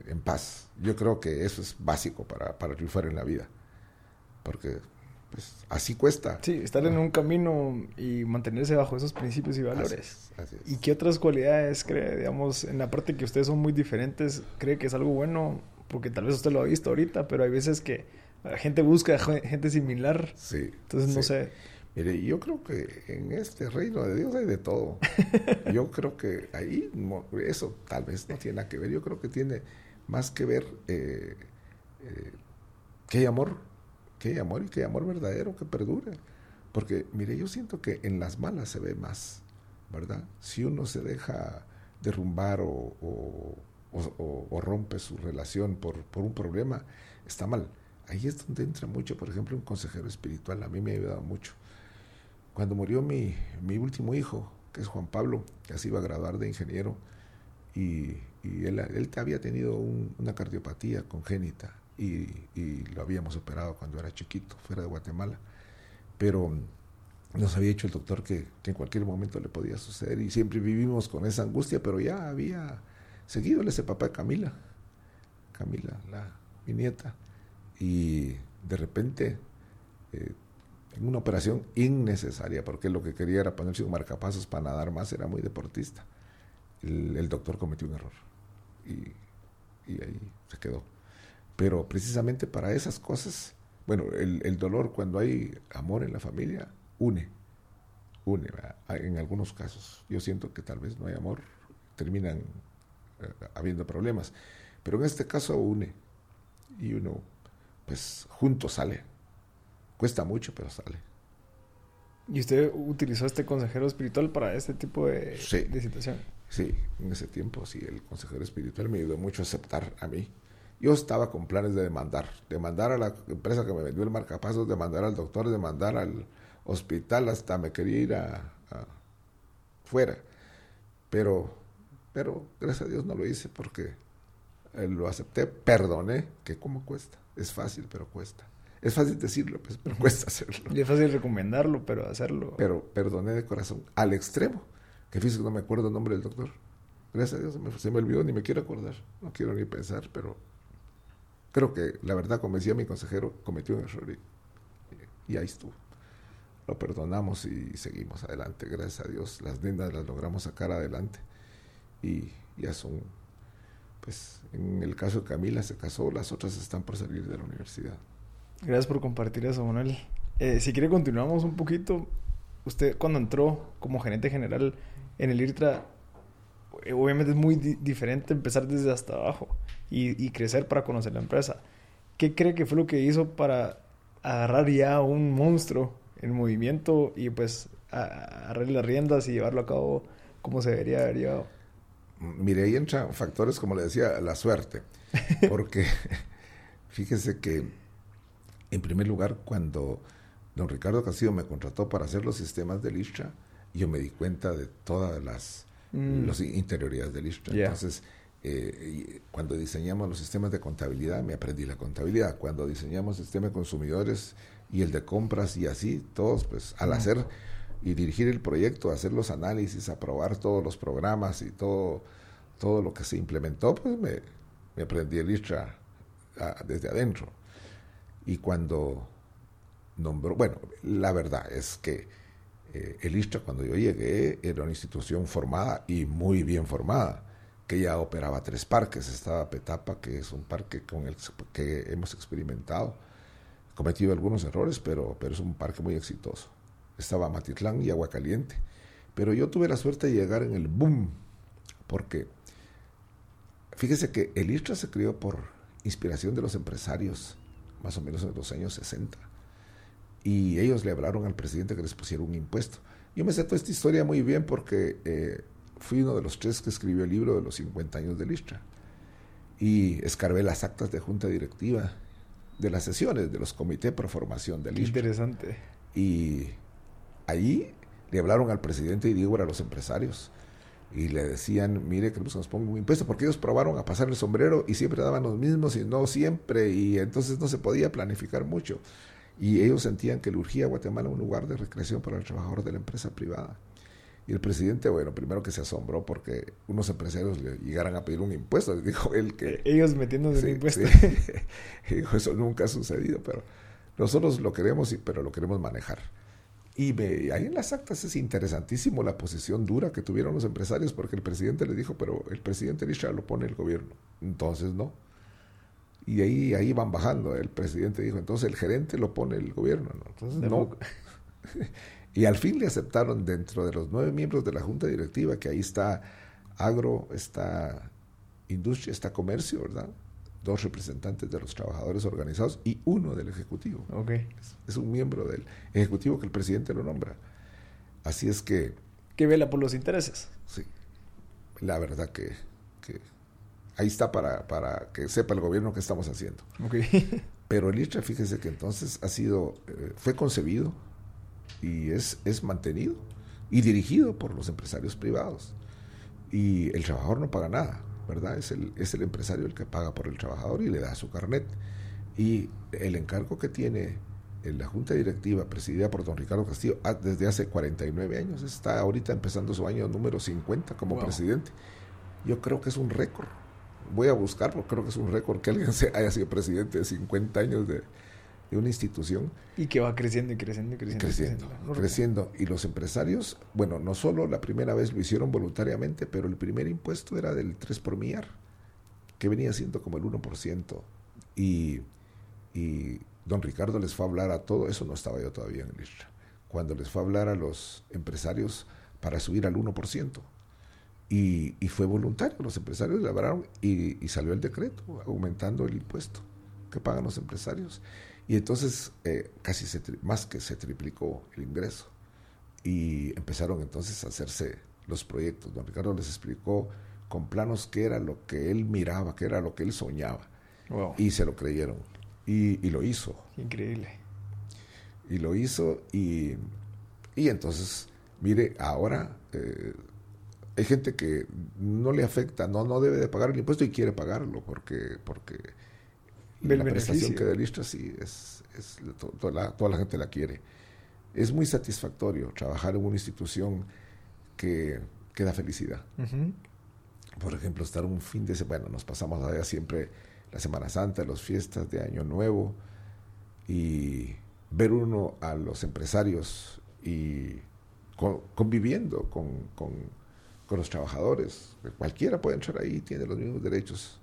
S1: en paz. Yo creo que eso es básico para, para triunfar en la vida, porque pues así cuesta.
S2: Sí, estar en un camino y mantenerse bajo esos principios y valores. ¿Y qué otras cualidades cree, digamos, en la parte que ustedes son muy diferentes, cree que es algo bueno? Porque tal vez usted lo ha visto ahorita, pero hay veces que la gente busca gente similar.
S1: Sí.
S2: Entonces, no sé.
S1: Mire, yo creo que en este reino de Dios hay de todo. Yo creo que ahí eso tal vez no tiene nada que ver. Yo creo que tiene más que ver eh, eh, que hay amor, que hay amor y que hay amor verdadero que perdure. Porque, mire, yo siento que en las malas se ve más, ¿verdad? Si uno se deja derrumbar o, rompe su relación por, por un problema, está mal. Ahí es donde entra mucho, por ejemplo, un consejero espiritual. A mí me ha ayudado mucho cuando murió mi, mi último hijo, que es Juan Pablo, que se iba a graduar de ingeniero, y, él, él, había tenido una cardiopatía congénita y, lo habíamos operado cuando era chiquito, fuera de Guatemala. Pero nos había dicho el doctor que, en cualquier momento le podía suceder y siempre vivimos con esa angustia, pero ya había seguido ese papá de Camila, Camila, la, mi nieta, y de repente eh, en una operación innecesaria, porque lo que quería era ponerse un marcapasos para nadar más, era muy deportista. El, doctor cometió un error y, ahí se quedó. Pero precisamente para esas cosas, bueno, el, dolor cuando hay amor en la familia une, une, en algunos casos. Yo siento que tal vez no hay amor, terminan eh, habiendo problemas, pero en este caso une y uno pues junto sale Cuesta mucho, pero sale.
S2: ¿Y usted utilizó este consejero espiritual para este tipo de, de situación?
S1: Sí, en ese tiempo sí, el consejero espiritual me ayudó mucho a aceptar a mí. Yo estaba con planes de demandar, demandar a la empresa que me vendió el marcapasos, demandar al doctor, demandar al hospital, hasta me quería ir a, fuera. Pero, pero gracias a Dios no lo hice porque eh, lo acepté, perdoné, que como cuesta, es fácil, pero cuesta. Es fácil decirlo, pues, pero cuesta hacerlo.
S2: Y es fácil recomendarlo, pero hacerlo.
S1: Pero perdoné de corazón, al extremo, que que no me acuerdo el nombre del doctor. Gracias a Dios se me, olvidó, ni me quiero acordar, no quiero ni pensar, pero creo que la verdad, como decía mi consejero, cometió un error y, ahí estuvo. Lo perdonamos y seguimos adelante, gracias a Dios. Las lindas las logramos sacar adelante y ya son, pues en el caso de Camila se casó, las otras están por salir de la universidad.
S2: Gracias por compartir eso, Manuel. Eh, si quiere, continuamos un poquito. Usted, cuando entró como gerente general en el IRTRA, obviamente es muy diferente empezar desde hasta abajo y, crecer para conocer la empresa. ¿Qué cree que fue lo que hizo para agarrar ya un monstruo en movimiento y pues agarrar las riendas y llevarlo a cabo como se debería haber llevado?
S1: Mire, ahí entran factores, como le decía, la suerte. Porque fíjese que en primer lugar, cuando don Ricardo Castillo me contrató para hacer los sistemas de Listra, yo me di cuenta de todas las, mm. interioridades de Listra. Entonces, eh, cuando diseñamos los sistemas de contabilidad, me aprendí la contabilidad. Cuando diseñamos el sistema de consumidores y el de compras y así, todos, pues al mm. hacer y dirigir el proyecto, hacer los análisis, aprobar todos los programas y todo, todo lo que se implementó, pues me, me aprendí el Listra ah, desde adentro. Y cuando nombró, bueno, la verdad es que eh, el ISTRA cuando yo llegué era una institución formada y muy bien formada, que ya operaba tres parques. Estaba Petapa, que es un parque con el que hemos experimentado, cometido algunos errores, pero, pero es un parque muy exitoso. Estaba Matitlán y Agua Caliente. Pero yo tuve la suerte de llegar en el boom, porque fíjese que el ISTRA se crió por inspiración de los empresarios más o menos en los años 60. Y ellos le hablaron al presidente que les pusiera un impuesto. Yo me sé toda esta historia muy bien porque eh, fui uno de los tres que escribió el libro de los 50 años de Listra. Y escarbé las actas de junta directiva de las sesiones de los comités pro formación de Listra.
S2: Interesante.
S1: Y allí le hablaron al presidente y digo a los empresarios y le decían, mire, queremos que nos ponga un impuesto, porque ellos probaron a pasar el sombrero y siempre daban los mismos y no siempre, y entonces no se podía planificar mucho. Y ellos sentían que le urgía a Guatemala un lugar de recreación para el trabajador de la empresa privada. Y el presidente, bueno, primero que se asombró porque unos empresarios le llegaran a pedir un impuesto. Dijo él que...
S2: Ellos metiéndose sí, un impuesto.
S1: dijo, eso nunca ha sucedido, pero nosotros lo queremos, pero lo queremos manejar. Y ahí en las actas es interesantísimo la posición dura que tuvieron los empresarios, porque el presidente le dijo, pero el presidente Lisha lo pone el gobierno. Entonces no. Y ahí, ahí van bajando. El presidente dijo, entonces el gerente lo pone el gobierno. ¿no? Entonces no. y al fin le aceptaron dentro de los nueve miembros de la junta directiva, que ahí está agro, está industria, está comercio, ¿verdad? dos representantes de los trabajadores organizados y uno del Ejecutivo.
S2: Okay.
S1: Es, un miembro del Ejecutivo que el presidente lo nombra. Así es que...
S2: Que vela por los intereses.
S1: Sí. La verdad que, ahí está para, para, que sepa el gobierno qué estamos haciendo.
S2: Okay.
S1: Pero el ISTRA, fíjese que entonces ha sido, eh, fue concebido y es, es mantenido y dirigido por los empresarios privados. Y el trabajador no paga nada. ¿verdad? Es el, es el empresario el que paga por el trabajador y le da su carnet. Y el encargo que tiene en la Junta Directiva, presidida por don Ricardo Castillo, ah, desde hace 49 años, está ahorita empezando su año número 50 como presidente. Yo creo que es un récord. Voy a buscar porque creo que es un récord que alguien haya sido presidente de 50 años de, de una institución.
S2: Y que va creciendo y creciendo y creciendo.
S1: Creciendo, creciendo. Y los empresarios, bueno, no solo la primera vez lo hicieron voluntariamente, pero el primer impuesto era del 3 por millar, que venía siendo como el 1%. Y, y don Ricardo les fue a hablar a todo, eso no estaba yo todavía en el cuando les fue a hablar a los empresarios para subir al 1%. Y, y fue voluntario, los empresarios le hablaron y, y salió el decreto aumentando el impuesto que pagan los empresarios. Y entonces eh, casi se más que se triplicó el ingreso. Y empezaron entonces a hacerse los proyectos. Don Ricardo les explicó con planos qué era lo que él miraba, qué era lo que él soñaba. Y se lo creyeron. Y, lo hizo.
S2: Increíble.
S1: Y lo hizo y, y entonces, mire, ahora eh, hay gente que no le afecta, no, no debe de pagar el impuesto y quiere pagarlo porque, porque la prestación que el sí, es, es toda, la, toda, la, gente la quiere. Es muy satisfactorio trabajar en una institución que, que da felicidad. Por ejemplo, estar un fin de semana, bueno, nos pasamos allá siempre la Semana Santa, las fiestas de Año Nuevo, y ver uno a los empresarios y conviviendo con, con, con los trabajadores. Cualquiera puede entrar ahí, tiene los mismos derechos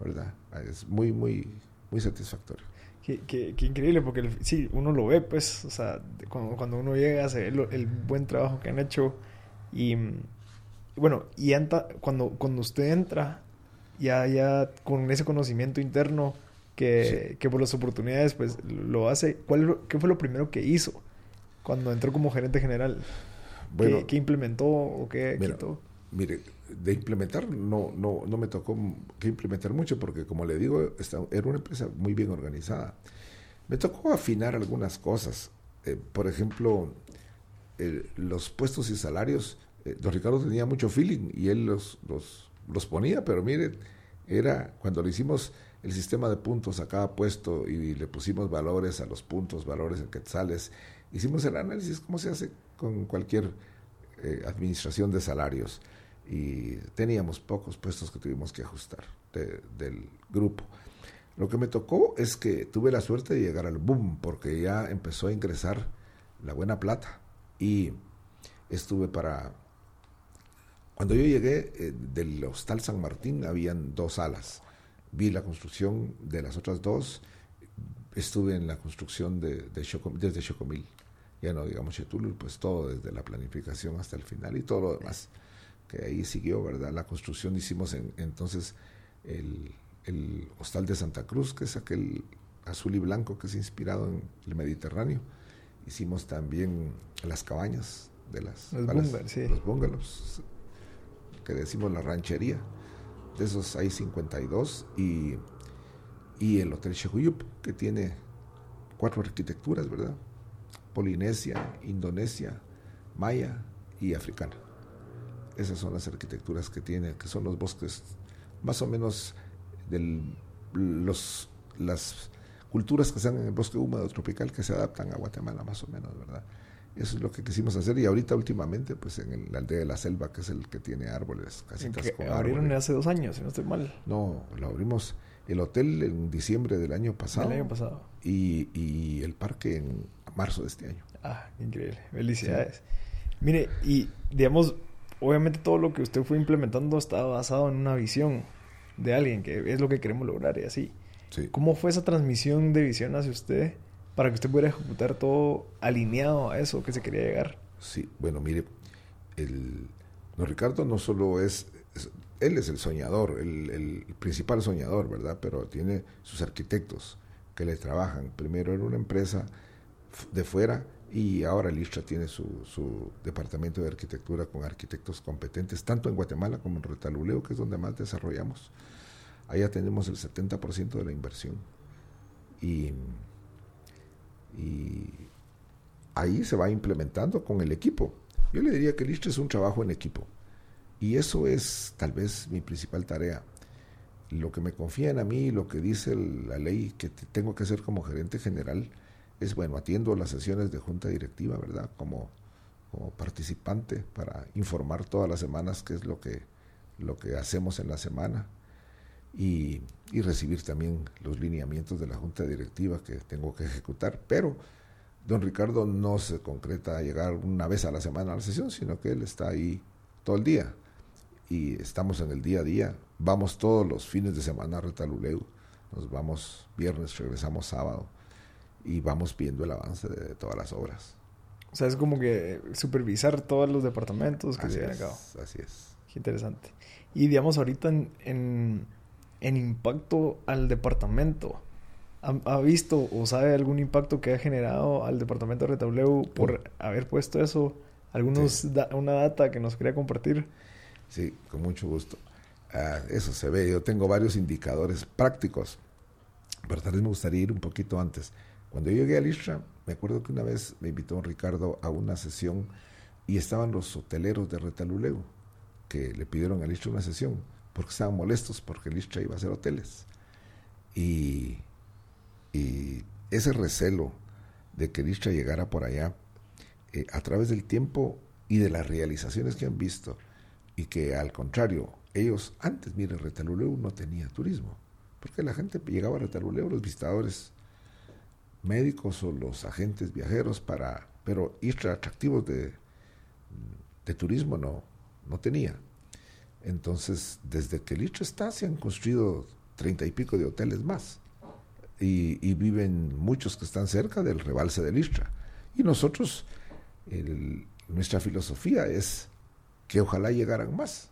S1: ¿verdad? Es muy, muy, muy satisfactorio.
S2: Qué, qué, qué increíble, porque sí, uno lo ve, pues, o sea, cuando, cuando uno llega, se ve el, buen trabajo que han hecho y, bueno, y anta, cuando, cuando usted entra, ya, ya con ese conocimiento interno que, que por las oportunidades, pues, lo hace, ¿cuál, ¿qué fue lo primero que hizo cuando entró como gerente general? Bueno, ¿Qué, implementó o qué quitó?
S1: Mire, de implementar no, no, no me tocó que implementar mucho porque como le digo, era una empresa muy bien organizada. Me tocó afinar algunas cosas. Eh, por ejemplo, los puestos y salarios, eh, don Ricardo tenía mucho feeling y él los, los, los ponía, pero mire, era cuando le hicimos el sistema de puntos a cada puesto y le pusimos valores a los puntos, valores en quetzales, hicimos el análisis, como se hace con cualquier eh, administración de salarios y teníamos pocos puestos que tuvimos que ajustar del grupo. Lo que me tocó es que tuve la suerte de llegar al boom porque ya empezó a ingresar la buena plata y estuve para... Cuando yo llegué eh, del Hostal San Martín habían dos salas. Vi la construcción de las otras dos. Estuve en la construcción de, desde Chocomil. Ya no digamos Chetulul, pues todo desde la planificación hasta el final y todo lo demás que ahí siguió, ¿verdad? La construcción hicimos entonces el, Hostal de Santa Cruz, que es aquel azul y blanco que es inspirado en el Mediterráneo. Hicimos también las cabañas de las...
S2: Los, bungalows, sí.
S1: los bungalows. que decimos la ranchería. De esos hay 52 y, y el Hotel Shehuyup, que tiene cuatro arquitecturas, ¿verdad? Polinesia, Indonesia, Maya y Africana. Esas son las arquitecturas que tiene, que son los bosques más o menos de los, las culturas que están en el bosque húmedo tropical que se adaptan a Guatemala más o menos, ¿verdad? Eso es lo que quisimos hacer y ahorita últimamente pues en el, la aldea de la selva que es el que tiene árboles,
S2: casitas con abrieron hace dos años, si no estoy mal.
S1: No, lo abrimos el hotel en diciembre del año pasado.
S2: Del año pasado.
S1: Y, y el parque en marzo de este año.
S2: Ah, increíble. Felicidades. Mire, y digamos, obviamente todo lo que usted fue implementando está basado en una visión de alguien, que es lo que queremos lograr y así. ¿Cómo fue esa transmisión de visión hacia usted para que usted pudiera ejecutar todo alineado a eso que se quería llegar?
S1: Sí, bueno, mire, el, don Ricardo no solo es, él es el soñador, el, principal soñador, ¿verdad? Pero tiene sus arquitectos que le trabajan. Primero en una empresa de fuera y ahora Listra tiene su, su, departamento de arquitectura con arquitectos competentes, tanto en Guatemala como en Retaluleo, que es donde más desarrollamos. Allá tenemos el 70% de la inversión. Y, y, ahí se va implementando con el equipo. Yo le diría que Listra es un trabajo en equipo. Y eso es tal vez mi principal tarea. Lo que me confían a mí, lo que dice la ley que tengo que hacer como gerente general, es bueno, atiendo las sesiones de junta directiva, ¿verdad? Como, como participante para informar todas las semanas qué es lo que, lo que hacemos en la semana y, y, recibir también los lineamientos de la junta directiva que tengo que ejecutar. Pero don Ricardo no se concreta a llegar una vez a la semana a la sesión, sino que él está ahí todo el día y estamos en el día a día. Vamos todos los fines de semana a Retaluleu, nos vamos viernes, regresamos sábado y vamos viendo el avance de, todas las obras.
S2: O sea, es como que supervisar todos los departamentos que se llevan a cabo.
S1: Así es.
S2: Qué interesante. Y digamos, ahorita en, en, impacto al departamento, ¿ha, visto o sabe algún impacto que ha generado al departamento de Retableu por haber puesto eso? ¿Algunos una data que nos quería compartir?
S1: Sí, con mucho gusto. Ah, eso se ve. Yo tengo varios indicadores prácticos, pero tal vez me gustaría ir un poquito antes. Cuando yo llegué a Listra, me acuerdo que una vez me invitó Ricardo a una sesión y estaban los hoteleros de Retaluleu que le pidieron a Listra una sesión porque estaban molestos porque Listra iba a hacer hoteles. Y, y ese recelo de que Listra llegara por allá, eh, a través del tiempo y de las realizaciones que han visto, y que al contrario, ellos antes, mire, Retaluleu no tenía turismo, porque la gente llegaba a Retaluleu, los visitadores médicos o los agentes viajeros para, pero ir atractivos de, de turismo no, no tenía. Entonces, desde que el está, se han construido treinta y pico de hoteles más. Y, viven muchos que están cerca del rebalse de Listra. Y nosotros, nuestra filosofía es que ojalá llegaran más.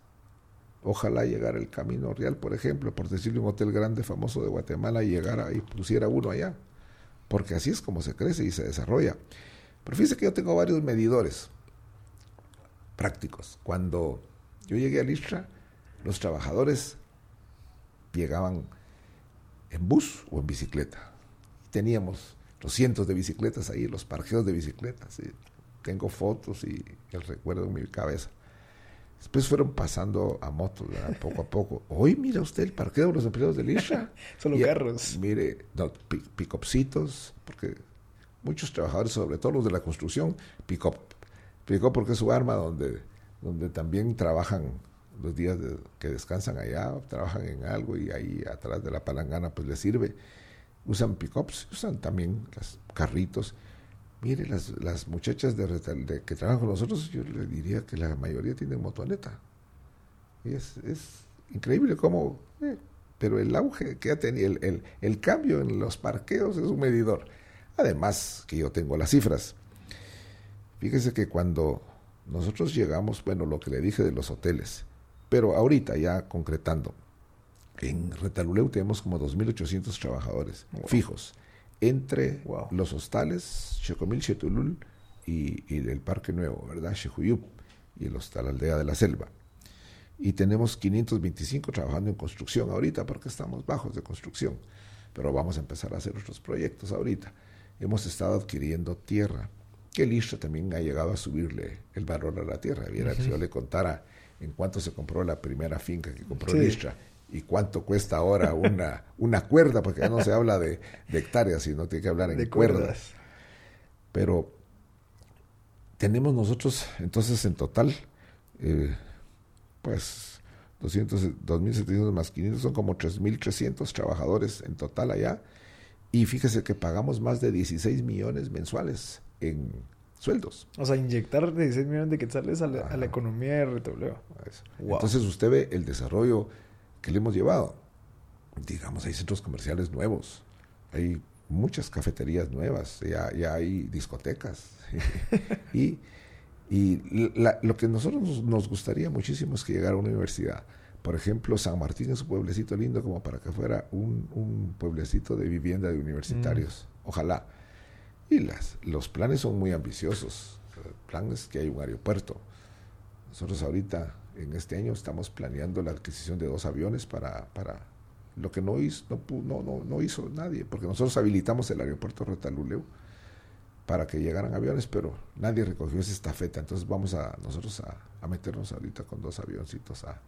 S1: Ojalá llegara el Camino Real, por ejemplo, por decirle un hotel grande famoso de Guatemala y llegara y pusiera uno allá porque así es como se crece y se desarrolla. Pero fíjese que yo tengo varios medidores prácticos. Cuando yo llegué a Listra, los trabajadores llegaban en bus o en bicicleta. Teníamos los cientos de bicicletas ahí, los parqueos de bicicletas. tengo fotos y el recuerdo en mi cabeza. Después fueron pasando a motos, poco a poco. Hoy mira usted el parqueo de los empleados de Lisha.
S2: Solo carros.
S1: Mire, no, picopcitos, porque muchos trabajadores, sobre todo los de la construcción, pick-up. porque es su arma donde, donde también trabajan los días que descansan allá, trabajan en algo y ahí atrás de la palangana pues les sirve. Usan pickups, usan también los carritos Mire, las, las muchachas de, que trabajan con nosotros, yo le diría que la mayoría tienen motoneta. Y es, es increíble cómo... Eh, pero el auge que ha tenido, el, el, el, cambio en los parqueos es un medidor. Además, que yo tengo las cifras. Fíjese que cuando nosotros llegamos, bueno, lo que le dije de los hoteles, pero ahorita ya concretando, en Retaluleu tenemos como 2.800 trabajadores fijos entre los hostales, Chocomil, Chetulul y, y, el Parque Nuevo, ¿verdad? Shehuyup y el hostal Aldea de la Selva. y tenemos 525 trabajando en construcción ahorita porque estamos bajos de construcción, pero vamos a empezar a hacer otros proyectos ahorita. Hemos estado adquiriendo tierra, que el ISRA también ha llegado a subirle el valor a la tierra. Viera que yo le contara en cuánto se compró la primera finca que compró el ISRA y cuánto cuesta ahora una, una cuerda, porque ya no se habla de, hectáreas, sino tiene que hablar en cuerdas. Pero tenemos nosotros entonces en total eh, pues 2.700 más 500 son como 3.300 trabajadores en total allá. Y fíjese que pagamos más de 16 millones mensuales en sueldos.
S2: O sea, inyectar 16 millones de quetzales a la, a la economía de RW.
S1: Entonces usted ve el desarrollo que le hemos llevado. Digamos, hay centros comerciales nuevos, hay muchas cafeterías nuevas, ya, ya hay discotecas. y y lo que nosotros nos gustaría muchísimo es que llegara a una universidad. Por ejemplo, San Martín es un pueblecito lindo como para que fuera un, un pueblecito de vivienda de universitarios. Mm. Ojalá. Y las, los planes son muy ambiciosos. El plan es que hay un aeropuerto. Nosotros ahorita, en este año, estamos planeando la adquisición de dos aviones para, para lo que no hizo, no, no, no hizo nadie, porque nosotros habilitamos el aeropuerto Retaluleu para que llegaran aviones, pero nadie recogió esa estafeta. Entonces vamos a nosotros a, meternos ahorita con dos avioncitos a,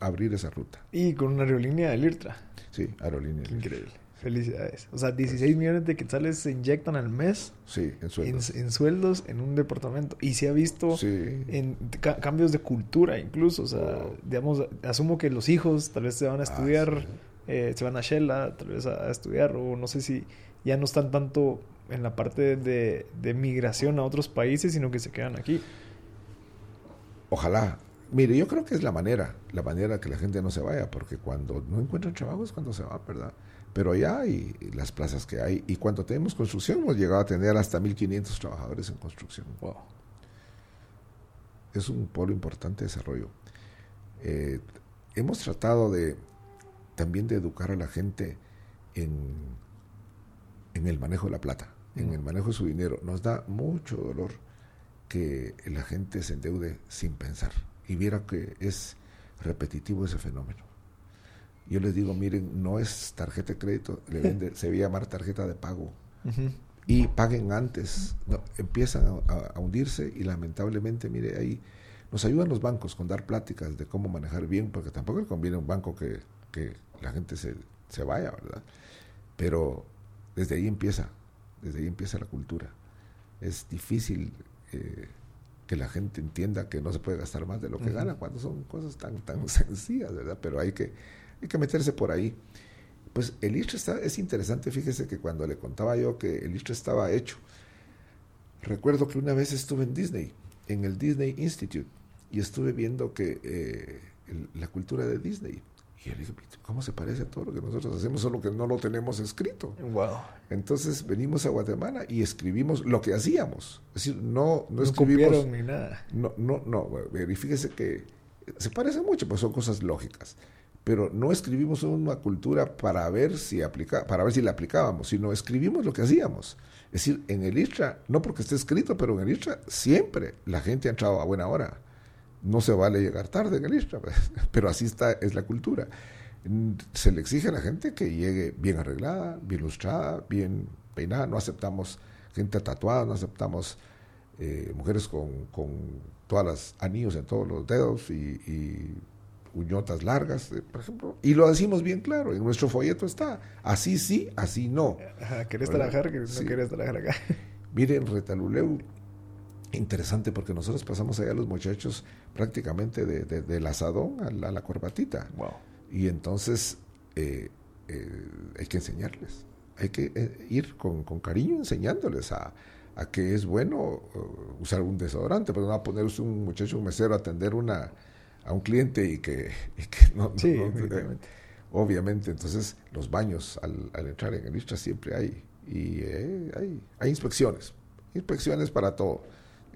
S1: abrir esa ruta.
S2: Y con una aerolínea del IRTRA.
S1: Sí, aerolínea.
S2: Increíble. Felicidades. O sea, 16 millones de quetzales se inyectan al mes.
S1: Sí, en sueldos.
S2: En, sueldos en un departamento. Y se ha visto en cambios de cultura incluso. O sea, digamos, asumo que los hijos tal vez se van a ah, estudiar, eh, se van a Shela, tal vez a, estudiar, o no sé si ya no están tanto en la parte de, de migración a otros países, sino que se quedan aquí.
S1: Ojalá. Mire, yo creo que es la manera, la manera que la gente no se vaya, porque cuando no encuentran trabajo es cuando se va, ¿verdad? Pero ya hay las plazas que hay, y cuando tenemos construcción hemos llegado a tener hasta 1.500 trabajadores en construcción. Wow. Es un polo importante de desarrollo. Eh, hemos tratado de también de educar a la gente en, en el manejo de la plata en el manejo de su dinero. Nos da mucho dolor que la gente se endeude sin pensar y viera que es repetitivo ese fenómeno. Yo les digo, miren, no es tarjeta de crédito, le vende, se ve llamar tarjeta de pago. Y paguen antes, empiezan a, hundirse y lamentablemente, mire, ahí nos ayudan los bancos con dar pláticas de cómo manejar bien, porque tampoco le conviene a un banco que, que la gente se, se vaya, ¿verdad? Pero desde ahí empieza desde ahí empieza la cultura. Es difícil eh, que la gente entienda que no se puede gastar más de lo que gana cuando son cosas tan, tan sencillas, ¿verdad? Pero hay que, hay que meterse por ahí. Pues el ISTRE está, es interesante, fíjese que cuando le contaba yo que el ISTRE estaba hecho, recuerdo que una vez estuve en Disney, en el Disney Institute, y estuve viendo que eh, la cultura de Disney y él dijo, ¿cómo se parece a todo lo que nosotros hacemos, solo que no lo tenemos escrito?
S2: Wow.
S1: Entonces venimos a Guatemala y escribimos lo que hacíamos. Es decir, no, no, no escribimos.
S2: ni nada.
S1: No, no, no. Verifíquese que se parece mucho, pues son cosas lógicas. Pero no escribimos una cultura para ver si aplica, para ver si la aplicábamos, sino escribimos lo que hacíamos. Es decir, en el ISTRA, no porque esté escrito, pero en el ISTRA siempre la gente ha entrado a buena hora no se vale llegar tarde en el ISTRA, pues, pero así está, es la cultura. Se le exige a la gente que llegue bien arreglada, bien lustrada, bien peinada. No aceptamos gente tatuada, no aceptamos eh, mujeres con, con todas las anillos en todos los dedos y, uñotas largas, eh, por ejemplo. Y lo decimos bien claro, en nuestro folleto está, así sí, así no.
S2: ¿Querés trabajar? No querés trabajar acá.
S1: Miren, Retaluleu interesante porque nosotros pasamos allá los muchachos prácticamente de, del asadón a la, corbatita. Y entonces eh, eh, hay que enseñarles, hay que eh, ir con, cariño enseñándoles a, a, que es bueno usar un desodorante, pero no a poner un muchacho, un mesero a atender una, a un cliente y que, no, obviamente, entonces los baños al, entrar en el ISTRA siempre hay, y hay, hay inspecciones, inspecciones para todo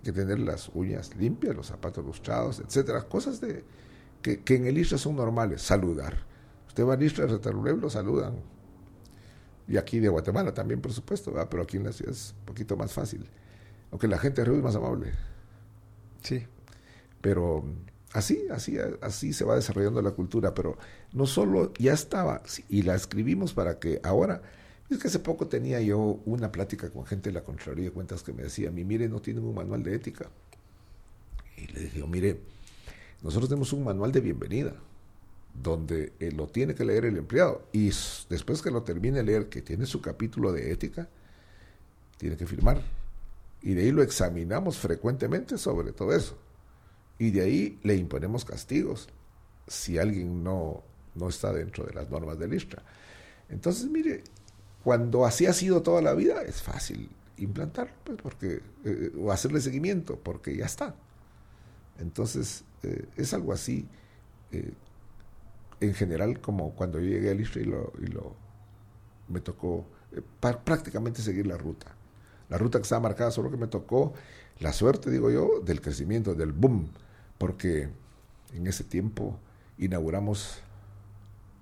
S1: que tener las uñas limpias, los zapatos lustrados, etcétera, cosas de que, en el Isra son normales, saludar. Usted va al Isra de lo saludan. Y aquí de Guatemala también, por supuesto, pero aquí en la ciudad es un poquito más fácil. Aunque la gente de Río es más amable.
S2: Sí.
S1: Pero así, así, así se va desarrollando la cultura, pero no solo ya estaba, y la escribimos para que ahora, es que hace poco tenía yo una plática con gente de la Contraloría de Cuentas que me decía, mi mire, no tienen un manual de ética. Y le dije, mire, nosotros tenemos un manual de bienvenida, donde eh, lo tiene que leer el empleado, y después que lo termine de leer, que tiene su capítulo de ética, tiene que firmar. Y de ahí lo examinamos frecuentemente sobre todo eso y de ahí le imponemos castigos si alguien no, no está dentro de las normas del ISTRA. Entonces, mire, cuando así ha sido toda la vida, es fácil implantarlo, pues, porque, eh, o hacerle seguimiento, porque ya está. Entonces, eh, es algo así, eh, en general, como cuando yo llegué al ISTRA y lo, y lo me tocó prácticamente seguir la ruta. La ruta que estaba marcada, solo que me tocó la suerte, digo yo, del crecimiento, del boom porque en ese tiempo inauguramos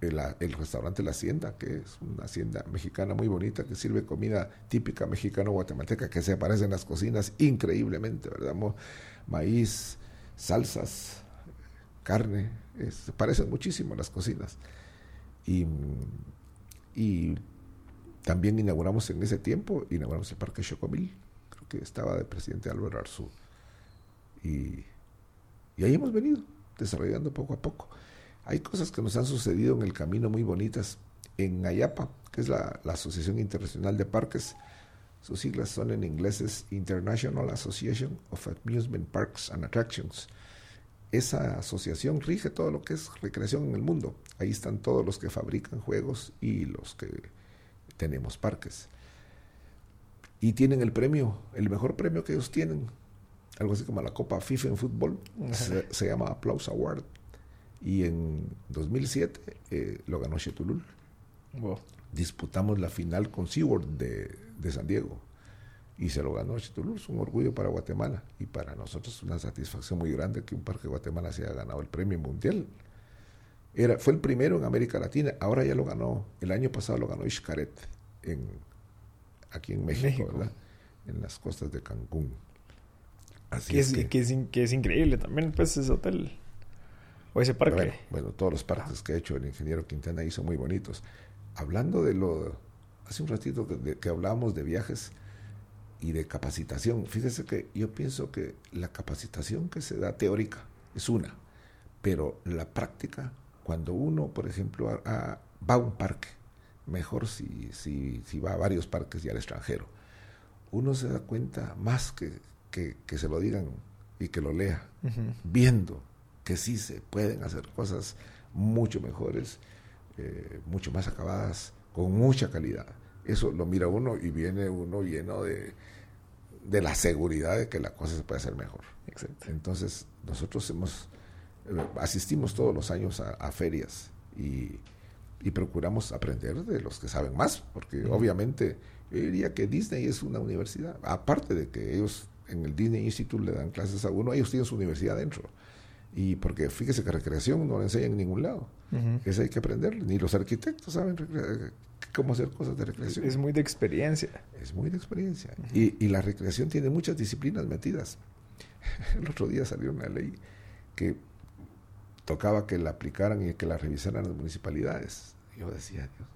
S1: el, restaurante La Hacienda, que es una hacienda mexicana muy bonita que sirve comida típica mexicano-guatemalteca que se aparece en las cocinas increíblemente, ¿verdad? Maíz, salsas, carne, se parecen muchísimo las cocinas. Y, y, también inauguramos en ese tiempo, inauguramos el Parque Chocomil, creo que estaba de presidente Álvaro Arzú. Y y ahí hemos venido desarrollando poco a poco. Hay cosas que nos han sucedido en el camino muy bonitas. En AYAPA, que es la, Asociación Internacional de Parques, sus siglas son en inglés es International Association of Amusement Parks and Attractions. Esa asociación rige todo lo que es recreación en el mundo. Ahí están todos los que fabrican juegos y los que tenemos parques. Y tienen el premio, el mejor premio que ellos tienen, algo así como la Copa FIFA en fútbol, se, llama Applause Award. Y en 2007 eh, lo ganó Chetulul. Disputamos la final con SeaWorld de, de San Diego y se lo ganó Chetulul. Es un orgullo para Guatemala y para nosotros una satisfacción muy grande que un parque de Guatemala se haya ganado el premio mundial. Era, fue el primero en América Latina, ahora ya lo ganó, el año pasado lo ganó Xcaret en, aquí en México, ¿verdad? en las costas de Cancún.
S2: Así que es, que... es, increíble también, pues, ese hotel. O ese parque.
S1: Bueno, todos los parques que ha hecho el ingeniero Quintana son muy bonitos. Hablando de lo. Hace un ratito que, que hablábamos de viajes y de capacitación. Fíjese que yo pienso que la capacitación que se da teórica es una, pero la práctica, cuando uno, por ejemplo, va a un parque, mejor si, si, si va a varios parques y al extranjero, uno se da cuenta más que, que, se lo digan y que lo lea, viendo que sí se pueden hacer cosas mucho mejores, eh, mucho más acabadas, con mucha calidad. Eso lo mira uno y viene uno lleno de, de la seguridad de que la cosa se puede hacer mejor. Entonces, nosotros hemos, eh, asistimos todos los años a, ferias y, y, procuramos aprender de los que saben más, porque obviamente yo diría que Disney es una universidad, aparte de que ellos en el Disney Institute le dan clases a uno, ellos tienen su universidad dentro. Y porque fíjese que recreación no le enseñan en ningún lado. Eso hay que aprender. Ni los arquitectos saben cómo hacer cosas de recreación.
S2: Es muy de experiencia.
S1: Es muy de experiencia. y, y, la recreación tiene muchas disciplinas metidas. El otro día salió una ley que tocaba que la aplicaran y que la revisaran las municipalidades. Yo decía, Dios.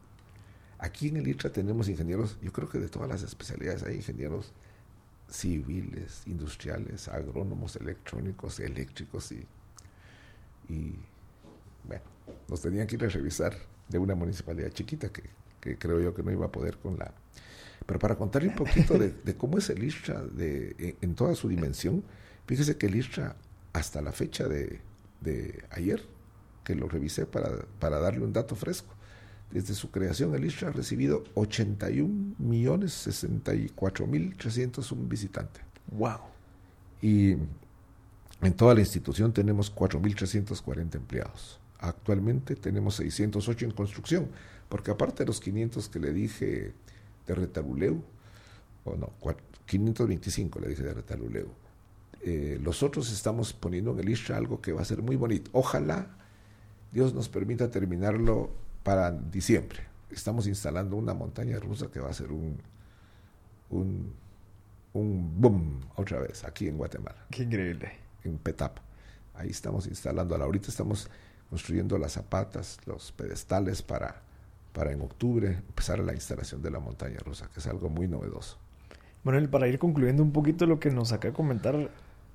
S1: Aquí en el ITRA tenemos ingenieros, yo creo que de todas las especialidades hay ingenieros civiles, industriales, agrónomos, electrónicos, eléctricos y, y bueno, nos tenían que ir a revisar de una municipalidad chiquita que, que creo yo que no iba a poder con la... Pero para contarle un poquito de, cómo es el ISTRA de, en, toda su dimensión, fíjese que el ISTRA hasta la fecha de, de ayer, que lo revisé para, para darle un dato fresco, desde su creación, el ISRA ha recibido 81 millones 64 mil 301 visitantes.
S2: ¡Wow!
S1: Y en toda la institución tenemos 4.340 empleados. Actualmente tenemos 608 en construcción, porque aparte de los 500 que le dije de Retaluleu, o no, 525 le dije de Retaluleu, eh, los otros estamos poniendo en el ISRA algo que va a ser muy bonito. Ojalá Dios nos permita terminarlo para diciembre. Estamos instalando una montaña rusa que va a ser un, un, boom otra vez aquí en Guatemala.
S2: Qué increíble.
S1: En Petapa. ahí estamos instalando. Ahorita estamos construyendo las zapatas, los pedestales para, para en octubre empezar la instalación de la montaña rusa, que es algo muy novedoso.
S2: Bueno, para ir concluyendo un poquito lo que nos acaba de comentar,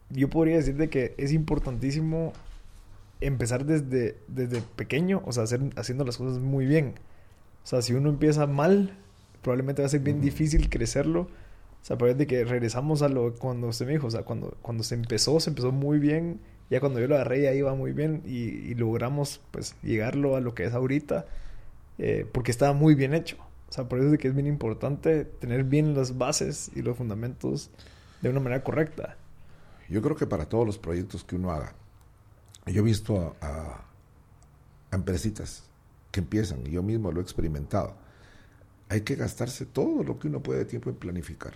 S2: yo podría decir de que es importantísimo empezar desde, desde pequeño, o sea, hacer, haciendo las cosas muy bien. O sea, si uno empieza mal, probablemente va a ser bien difícil crecerlo. O sea, parece que regresamos a lo cuando usted me dijo, o sea, cuando, cuando se empezó, se empezó muy bien. Ya cuando yo lo agarré ya iba muy bien y, logramos pues llegarlo a lo que es ahorita eh, porque estaba muy bien hecho. O sea, por eso es que es bien importante tener bien las bases y los fundamentos de una manera correcta.
S1: Yo creo que para todos los proyectos que uno haga, yo he visto a, a empresitas que empiezan, y yo mismo lo he experimentado, hay que gastarse todo lo que uno puede de tiempo en planificar,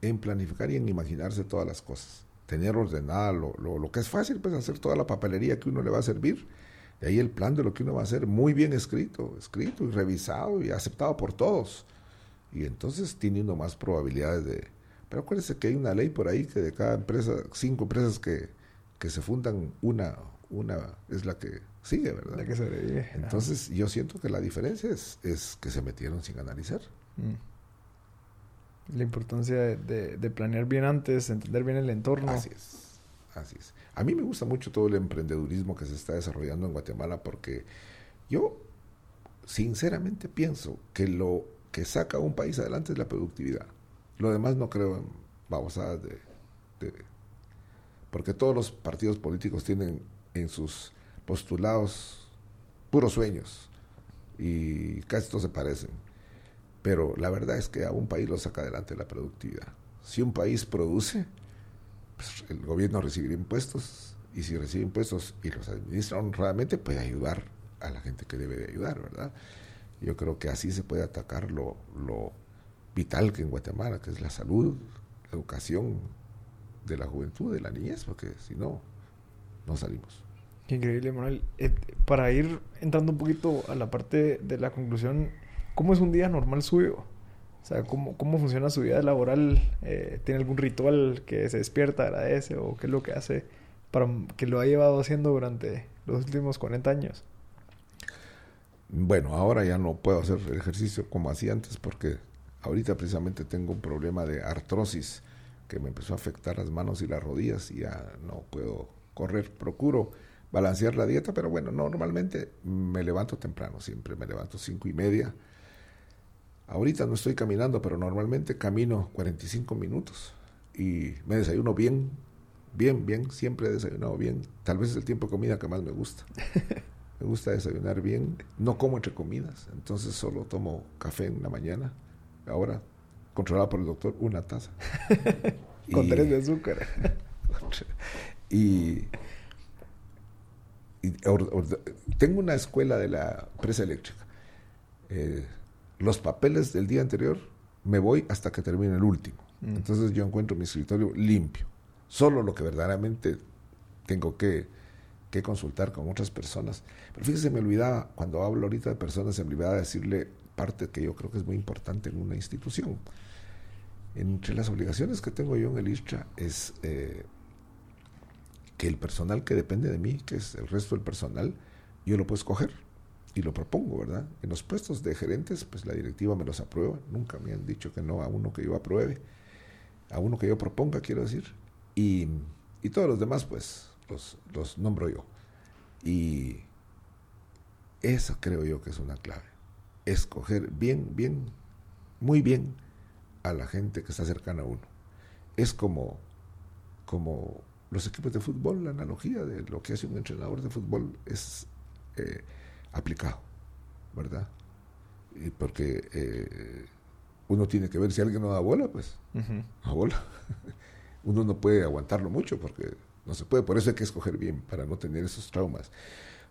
S1: en planificar y en imaginarse todas las cosas, tener ordenada lo, lo, que es fácil, pues hacer toda la papelería que uno le va a servir, de ahí el plan de lo que uno va a hacer, muy bien escrito, escrito y revisado y aceptado por todos. Y entonces tiene uno más probabilidades de... Pero acuérdense que hay una ley por ahí que de cada empresa, cinco empresas que, que se fundan, una una es la que sigue, ¿verdad?
S2: La que sobrevive.
S1: Entonces yo siento que la diferencia es, es que se metieron sin analizar.
S2: Mm. La importancia de, de, planear bien antes, entender bien el entorno.
S1: Así es, así es. A mí me gusta mucho todo el emprendedurismo que se está desarrollando en Guatemala porque yo sinceramente pienso que lo que saca a un país adelante es la productividad. Lo demás no creo en babosadas de, de porque todos los partidos políticos tienen en sus postulados puros sueños y casi todos se parecen. Pero la verdad es que a un país lo saca adelante la productividad. Si un país produce, pues el gobierno recibirá impuestos y si recibe impuestos y los administra honradamente, puede ayudar a la gente que debe de ayudar, ¿verdad? Yo creo que así se puede atacar lo, lo vital que en Guatemala, que es la salud, la educación de la juventud, de la niñez, porque si no, no salimos.
S2: Qué increíble, Manuel. Eh, para ir entrando un poquito a la parte de la conclusión, ¿cómo es un día normal suyo? O sea, ¿cómo, cómo funciona su vida laboral? Eh, ¿Tiene algún ritual que se despierta, agradece o qué es lo que hace para que lo ha llevado haciendo durante los últimos 40 años?
S1: Bueno, ahora ya no puedo hacer el ejercicio como hacía antes porque ahorita precisamente tengo un problema de artrosis que me empezó a afectar las manos y las rodillas y ya no puedo correr. Procuro balancear la dieta, pero bueno, normalmente me levanto temprano, siempre me levanto cinco y media. Ahorita no estoy caminando, pero normalmente camino 45 minutos y me desayuno bien, bien, bien, siempre he desayunado bien. Tal vez es el tiempo de comida que más me gusta. Me gusta desayunar bien, no como entre comidas, entonces solo tomo café en la mañana. Ahora, controlado por el doctor, una taza.
S2: Con tres de azúcar.
S1: y tengo una escuela de la presa eléctrica. Eh, los papeles del día anterior me voy hasta que termine el último. Mm. Entonces yo encuentro mi escritorio limpio. Solo lo que verdaderamente tengo que, que, consultar con otras personas. Pero fíjese, me olvidaba, cuando hablo ahorita de personas, se me olvidaba decirle parte que yo creo que es muy importante en una institución. Entre las obligaciones que tengo yo en el ISTRA es eh, el personal que depende de mí, que es el resto del personal, yo lo puedo escoger y lo propongo, ¿verdad? En los puestos de gerentes, pues la directiva me los aprueba. Nunca me han dicho que no a uno que yo apruebe, a uno que yo proponga, quiero decir. Y, y todos los demás, pues los, los nombro yo. Y eso creo yo que es una clave. Escoger bien, bien, muy bien a la gente que está cercana a uno. Es como, como los equipos de fútbol, la analogía de lo que hace un entrenador de fútbol es eh, aplicado, ¿verdad? Y porque eh, uno tiene que ver si alguien no da bola, pues, da bola. uno no puede aguantarlo mucho porque no se puede, por eso hay que escoger bien, para no tener esos traumas.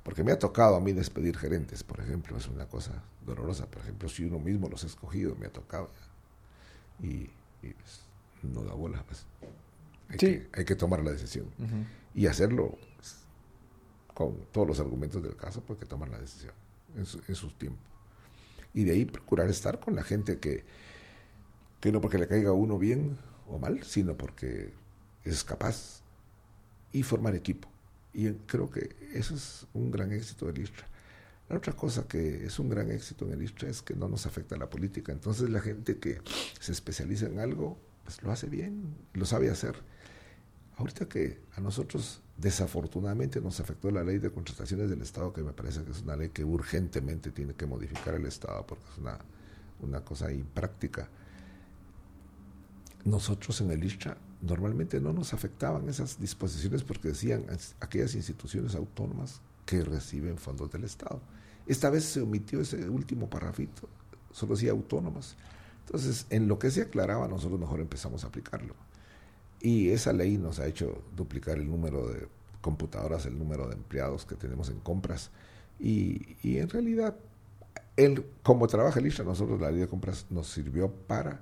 S1: Porque me ha tocado a mí despedir gerentes, por ejemplo, es una cosa dolorosa. Por ejemplo, si uno mismo los ha escogido, me ha tocado. Y, pues, no da bola, pues. Hay, que, hay que tomar la decisión. Y hacerlo pues, con todos los argumentos del caso, porque tomar la decisión en su, en tiempo. Y de ahí procurar estar con la gente que, que no porque le caiga a uno bien o mal, sino porque es capaz. Y formar equipo. Y creo que eso es un gran éxito del ISTRA. La otra cosa que es un gran éxito en el ISTRA es que no nos afecta la política. Entonces la gente que se especializa en algo, pues lo hace bien, lo sabe hacer. Ahorita que a nosotros desafortunadamente nos afectó la ley de contrataciones del Estado, que me parece que es una ley que urgentemente tiene que modificar el Estado porque es una, una cosa impráctica. Nosotros en el ISTRA normalmente no nos afectaban esas disposiciones porque decían aquellas instituciones autónomas que reciben fondos del Estado. Esta vez se omitió ese último parrafito, solo decía autónomas. Entonces, en lo que se aclaraba, nosotros mejor empezamos a aplicarlo. Y esa ley nos ha hecho duplicar el número de computadoras, el número de empleados que tenemos en compras. Y, y en realidad, el, como trabaja el ISRA, nosotros la ley de compras nos sirvió para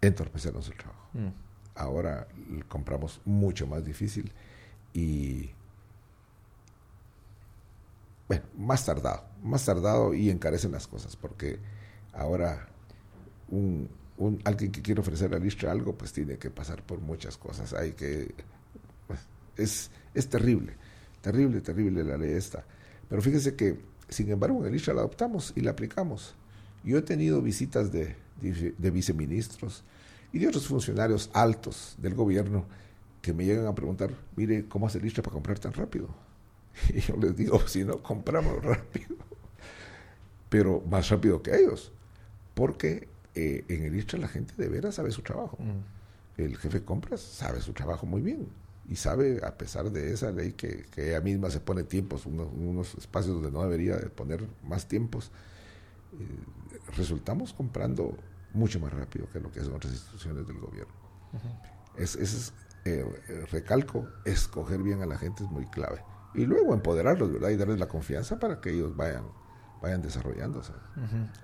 S1: entorpecernos el trabajo. Mm. Ahora compramos mucho más difícil y bueno, más tardado, más tardado y encarecen las cosas, porque ahora un, alguien que quiere ofrecer al ISTRA algo, pues tiene que pasar por muchas cosas. Hay que. Pues, es, es terrible, terrible, terrible la ley esta. Pero fíjese que, sin embargo, en el ISTRA la adoptamos y la aplicamos. Yo he tenido visitas de, de, viceministros y de otros funcionarios altos del gobierno que me llegan a preguntar, mire, ¿cómo hace el ISTRA para comprar tan rápido? Y yo les digo, si no, compramos rápido. Pero más rápido que ellos. Porque eh, en el ISTRA la gente de veras sabe su trabajo. Mm. El jefe de compras sabe su trabajo muy bien y sabe, a pesar de esa ley, que, ella misma se pone tiempos, unos, unos, espacios donde no debería de poner más tiempos, eh, resultamos comprando mucho más rápido que lo que hacen otras instituciones del gobierno. es, es eh, recalco, escoger bien a la gente es muy clave. Y luego empoderarlos, ¿verdad? Y darles la confianza para que ellos vayan, vayan desarrollándose.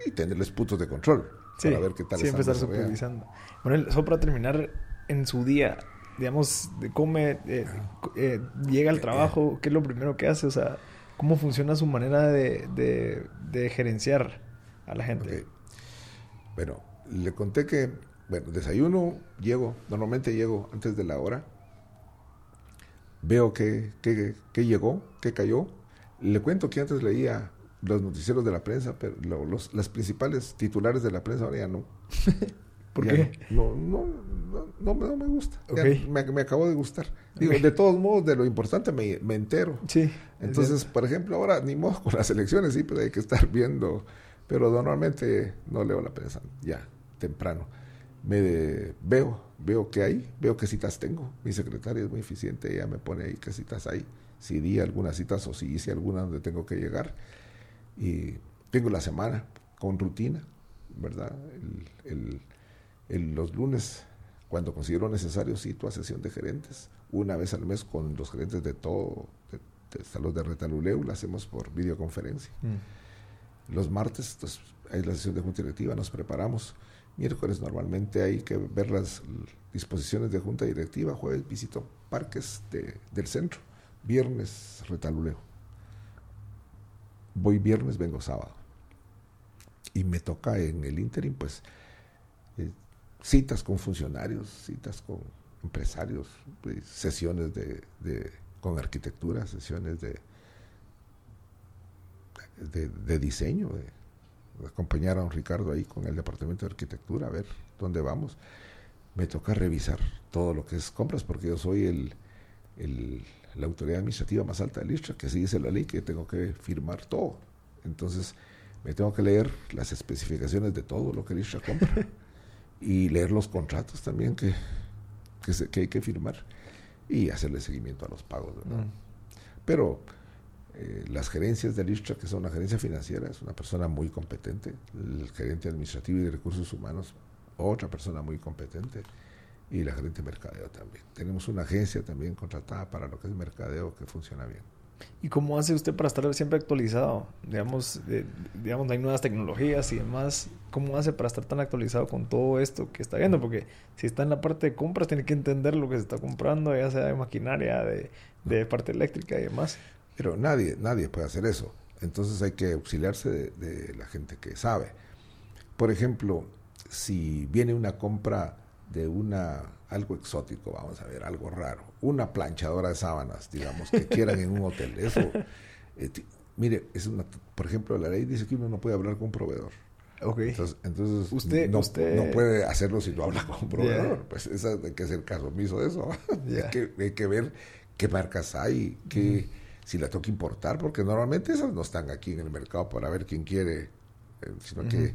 S1: Y tenerles puntos de control
S2: para ver qué tal sí, empezar supervisando. Bueno, solo para terminar, en su día, digamos, come, eh, eh, llega al trabajo, ¿qué es lo primero que hace? O sea, ¿cómo funciona su manera de, de, gerenciar a la gente?
S1: Bueno, le conté que, bueno, desayuno, llego, normalmente llego antes de la hora, veo que, que, que llegó, que cayó, le cuento que antes leía los noticieros de la prensa, pero los, las principales titulares de la prensa ahora ya no.
S2: ¿Por qué?
S1: No, no, no, no, me gusta. Me, me, acabó de gustar. Digo, de todos modos, de lo importante me, me entero.
S2: Sí.
S1: Entonces, por ejemplo, ahora ni modo con las elecciones, sí, pero hay que estar viendo. Pero normalmente no leo la prensa, ya, temprano. Me veo, veo qué hay, veo qué citas tengo. Mi secretaria es muy eficiente, ella me pone ahí qué citas hay. Si di algunas citas o si hice alguna donde tengo que llegar y tengo la semana con rutina, ¿verdad? El, el, los lunes, cuando considero necesario, cito a sesión de gerentes, una vez al mes con los gerentes de todo, de, los de Retaluleu, la hacemos por videoconferencia. Mm. Los martes pues, hay la sesión de junta directiva, nos preparamos. Miércoles normalmente hay que ver las disposiciones de junta directiva, jueves visito parques de, del centro, viernes Retaluleu voy viernes, vengo sábado. Y me toca en el interim, pues, eh, citas con funcionarios, citas con empresarios, pues, sesiones de, con arquitectura, sesiones de, de, diseño, de, acompañar a don Ricardo ahí con el departamento de arquitectura, a ver dónde vamos. Me toca revisar todo lo que es compras, porque yo soy el la autoridad administrativa más alta del ISTRA, que así dice la ley, que tengo que firmar todo. Entonces, me tengo que leer las especificaciones de todo lo que ISTRA compra y leer los contratos también que, que, hay que firmar y hacerle seguimiento a los pagos. Mm. Pero eh, las gerencias del ISTRA, que son una gerencia financiera, es una persona muy competente, el gerente administrativo y de recursos humanos, otra persona muy competente y la gerente de mercadeo también. Tenemos una agencia también contratada para lo que es mercadeo que funciona bien.
S2: ¿Y cómo hace usted para estar siempre actualizado? Digamos, digamos, hay nuevas tecnologías y demás. ¿Cómo hace para estar tan actualizado con todo esto que está viendo? Porque si está en la parte de compras, tiene que entender lo que se está comprando, ya sea de maquinaria, de, de parte eléctrica y demás.
S1: Pero nadie, nadie puede hacer eso. Entonces hay que auxiliarse de, de la gente que sabe. Por ejemplo, si viene una compra de una algo exótico, vamos a ver, algo raro, una planchadora de sábanas, digamos, que quieran en un hotel. Eso, eh, mire, es una, por ejemplo, la ley dice que uno no puede hablar con un proveedor.
S2: Okay.
S1: Entonces, entonces
S2: usted,
S1: no,
S2: usted...
S1: no, puede hacerlo si no habla con un proveedor. Pues esa hay que hacer caso omiso de eso. hay, que, hay, que, ver qué marcas hay, qué, si la toca importar, porque normalmente esas no están aquí en el mercado para ver quién quiere, eh, sino que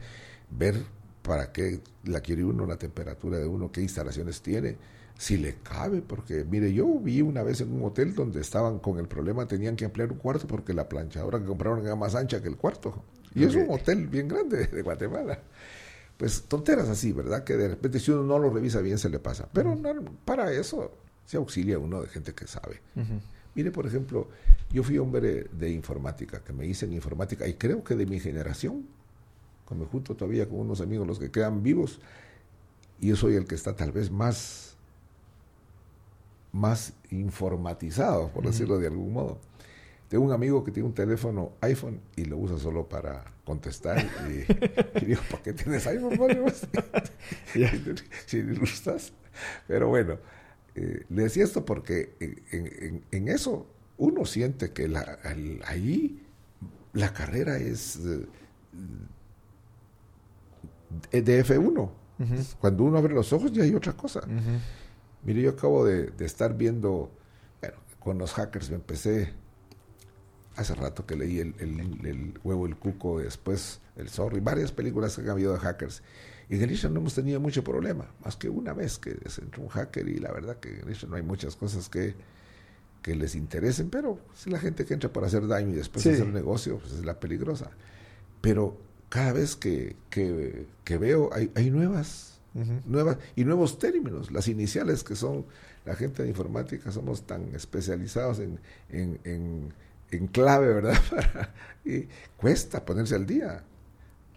S1: ver para qué la quiere uno, la temperatura de uno, qué instalaciones tiene, si le cabe, porque mire, yo vi una vez en un hotel donde estaban con el problema, tenían que ampliar un cuarto porque la planchadora que compraron era más ancha que el cuarto. Y okay. es un hotel bien grande de Guatemala. Pues tonteras así, ¿verdad? Que de repente si uno no lo revisa bien se le pasa. Pero uh -huh. no, para eso se auxilia uno de gente que sabe. Uh -huh. Mire, por ejemplo, yo fui hombre de informática, que me hice en informática, y creo que de mi generación, cuando me junto todavía con unos amigos, los que quedan vivos, y yo soy el que está tal vez más, más informatizado, por uh -huh. decirlo de algún modo. Tengo un amigo que tiene un teléfono iPhone y lo usa solo para contestar. Y, y digo, ¿por qué tienes iPhone, Mario? si lo usas. Pero bueno, eh, le decía esto porque en, en, en, eso uno siente que la, el, ahí la carrera es eh, de F1. Uh -huh. Cuando uno abre los ojos ya hay otra cosa. Uh -huh. Mire, yo acabo de, de, estar viendo, bueno, con los hackers me empecé hace rato que leí el, el, el, huevo, el cuco, después el zorro y varias películas que han habido de hackers. Y en Galicia no hemos tenido mucho problema, más que una vez que se entró un hacker y la verdad que en Galicia no hay muchas cosas que, que les interesen, pero si la gente que entra para hacer daño y después sí. hacer negocio, pues es la peligrosa. Pero cada vez que, que, que veo hay, hay nuevas, uh -huh. nuevas y nuevos términos, las iniciales que son la gente de informática, somos tan especializados en, en, en en clave, ¿verdad? y cuesta ponerse al día.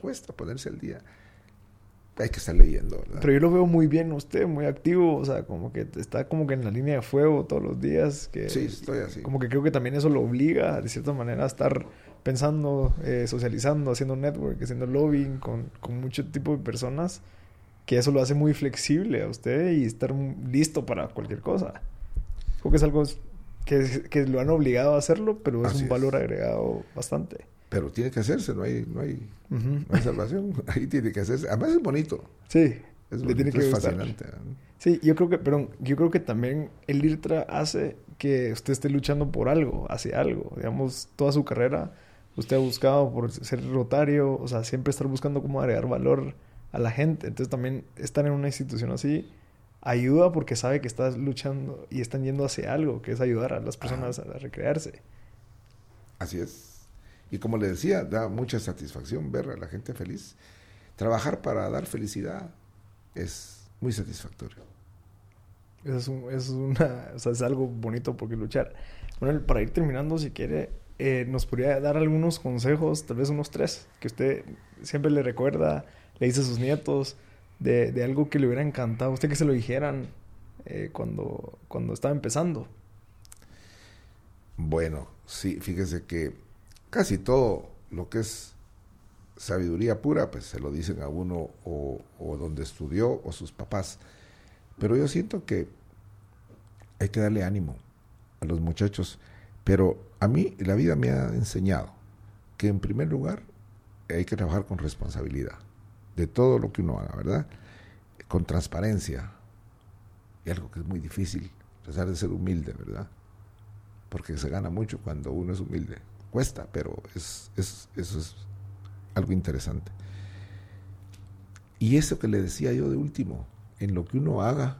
S1: Cuesta ponerse al día. Hay que estar leyendo, ¿verdad?
S2: Pero yo lo veo muy bien usted, muy activo, o sea, como que está como que en la línea de fuego todos los días. Que,
S1: sí, estoy así.
S2: Como que creo que también eso lo obliga, de cierta manera, a estar pensando, eh, socializando, haciendo network, haciendo lobbying con, con mucho tipo de personas, que eso lo hace muy flexible a usted y estar listo para cualquier cosa. Creo que es algo que, que, lo han obligado a hacerlo, pero es Así un valor es. agregado bastante.
S1: Pero tiene que hacerse, no hay, no hay, uh -huh. no hay salvación. Ahí tiene que hacerse. Además es bonito.
S2: Sí.
S1: Es, bonito, tiene que es fascinante.
S2: Sí, yo creo que, perdón, yo creo que también el IRTRA hace que usted esté luchando por algo, hacia algo. Digamos, toda su carrera, usted ha buscado por ser rotario, o sea, siempre estar buscando cómo agregar valor a la gente. Entonces también estar en una institución así ayuda porque sabe que estás luchando y están yendo hacia algo, que es ayudar a las personas Ajá. a recrearse.
S1: Así es. Y como le decía, da mucha satisfacción ver a la gente feliz. Trabajar para dar felicidad es muy satisfactorio.
S2: Eso es, un, es, una, o sea, es algo bonito por qué luchar. Bueno, para ir terminando, si quiere, eh, nos podría dar algunos consejos, tal vez unos tres, que usted siempre le recuerda, le dice a sus nietos, de, algo que le hubiera encantado usted que se lo dijeran eh, cuando, cuando estaba empezando?
S1: Bueno, sí, fíjese que casi todo lo que es sabiduría pura, pues se lo dicen a uno o, o donde estudió o sus papás. Pero yo siento que hay que darle ánimo a los muchachos. Pero a mí la vida me ha enseñado que en primer lugar hay que trabajar con responsabilidad de todo lo que uno haga, ¿verdad? Con transparencia. Y algo que es muy difícil, tratar de ser humilde, ¿verdad? Porque se gana mucho cuando uno es humilde. Cuesta, pero es, es, eso es algo interesante. Y eso que le decía yo de último, en lo que uno haga,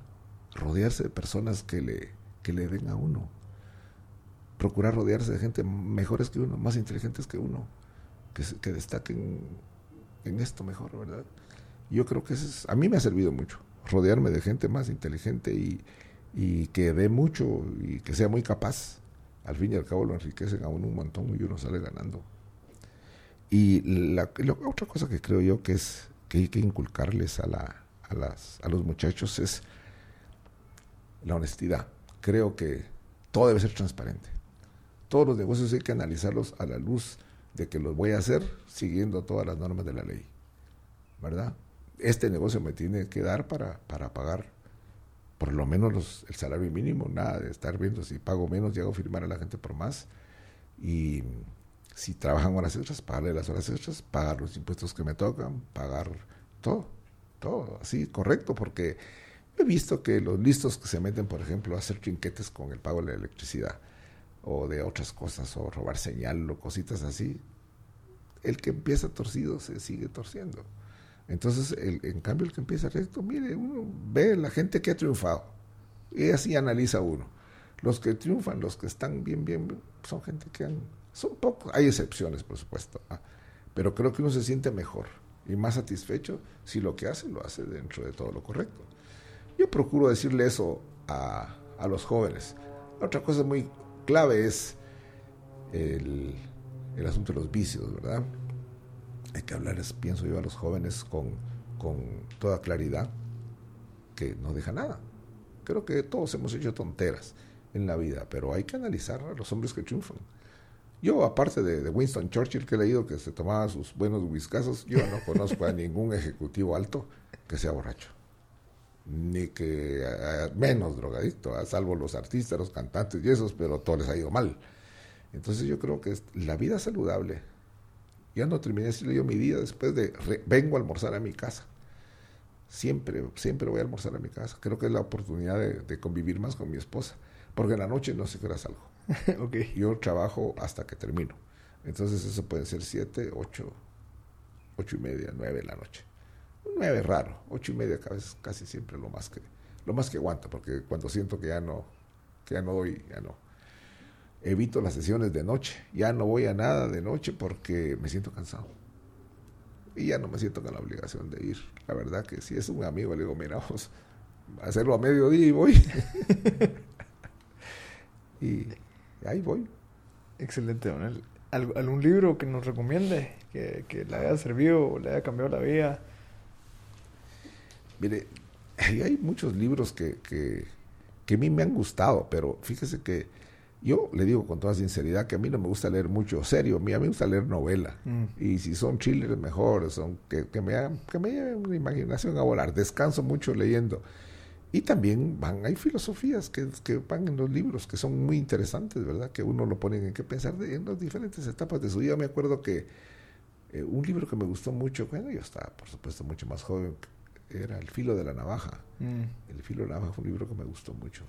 S1: rodearse de personas que le, que le den a uno. Procurar rodearse de gente mejores que uno, más inteligentes que uno, que, que destaquen en esto mejor, ¿verdad? Yo creo que eso es, a mí me ha servido mucho, rodearme de gente más inteligente y, y que dé mucho y que sea muy capaz. Al fin y al cabo lo enriquecen a uno un montón y uno sale ganando. Y la, la otra cosa que creo yo que es que hay que inculcarles a, la, a, las, a los muchachos es la honestidad. Creo que todo debe ser transparente. Todos los negocios hay que analizarlos a la luz de que los voy a hacer siguiendo todas las normas de la ley, ¿verdad? este negocio me tiene que dar para, para pagar por lo menos el salario mínimo, nada de estar viendo si pago menos y hago firmar a la gente por más. Y si trabajan horas extras, pagarle las horas extras, pagar los impuestos que me tocan, pagar todo, todo, así, correcto, porque he visto que los listos que se meten, por ejemplo, a hacer trinquetes con el pago de la electricidad o de otras cosas, o robar señal o cositas así, el que empieza torcido se sigue torciendo. Entonces, el, en cambio, el que empieza recto, mire, uno ve la gente que ha triunfado y así analiza uno. Los que triunfan, los que están bien, bien, son gente que han, son pocos, hay excepciones, por supuesto, ¿ah? pero creo que uno se siente mejor y más satisfecho si lo que hace lo hace dentro de todo lo correcto. Yo procuro decirle eso a, a los jóvenes. Otra cosa muy clave es el, el asunto de los vicios, ¿verdad? hay que hablar, pienso yo, a los jóvenes con, con toda claridad, que no deja nada. Creo que todos hemos hecho tonteras en la vida, pero hay que analizar a los hombres que triunfan. Yo, aparte de, Winston Churchill, que he leído que se tomaba sus buenos whiskazos, yo no conozco a ningún ejecutivo alto que sea borracho. Ni que menos drogadicto, a salvo los artistas, los cantantes y esos, pero todo les ha ido mal. Entonces yo creo que la vida saludable ya no terminé de decirle yo mi día después de vengo a almorzar a mi casa. Siempre, siempre voy a almorzar a mi casa. Creo que es la oportunidad de, convivir más con mi esposa. Porque en la noche no sé qué hora salgo. okay. Yo trabajo hasta que termino. Entonces eso puede ser siete, ocho, ocho y media, nueve de la noche. Nueve raro, ocho y media casi, casi siempre lo más que lo más que aguanta, porque cuando siento que ya no, que ya no doy, ya no evito las sesiones de noche. Ya no voy a nada de noche porque me siento cansado. Y ya no me siento con la obligación de ir. La verdad que si es un amigo, le digo, mira, vamos a hacerlo a mediodía y voy. y ahí voy.
S2: Excelente, Manuel. ¿Algún libro que nos recomiende, que, le haya servido le haya cambiado la vida?
S1: Mire, hay muchos libros que, que, que a mí me han gustado, pero fíjese que yo le digo con toda sinceridad que a mí no me gusta leer mucho serio, a mí, me gusta leer novela. Mm. Y si son thrillers mejor, son que, que, me, que me lleven la imaginación a volar. Descanso mucho leyendo. Y también van, hay filosofías que, que, van en los libros que son muy interesantes, ¿verdad? Que uno lo pone en qué pensar de, en las diferentes etapas de su vida. Me acuerdo que eh, un libro que me gustó mucho, bueno, yo estaba, por supuesto, mucho más joven, era El filo de la navaja. Mm. El filo de la navaja fue un libro que me gustó mucho.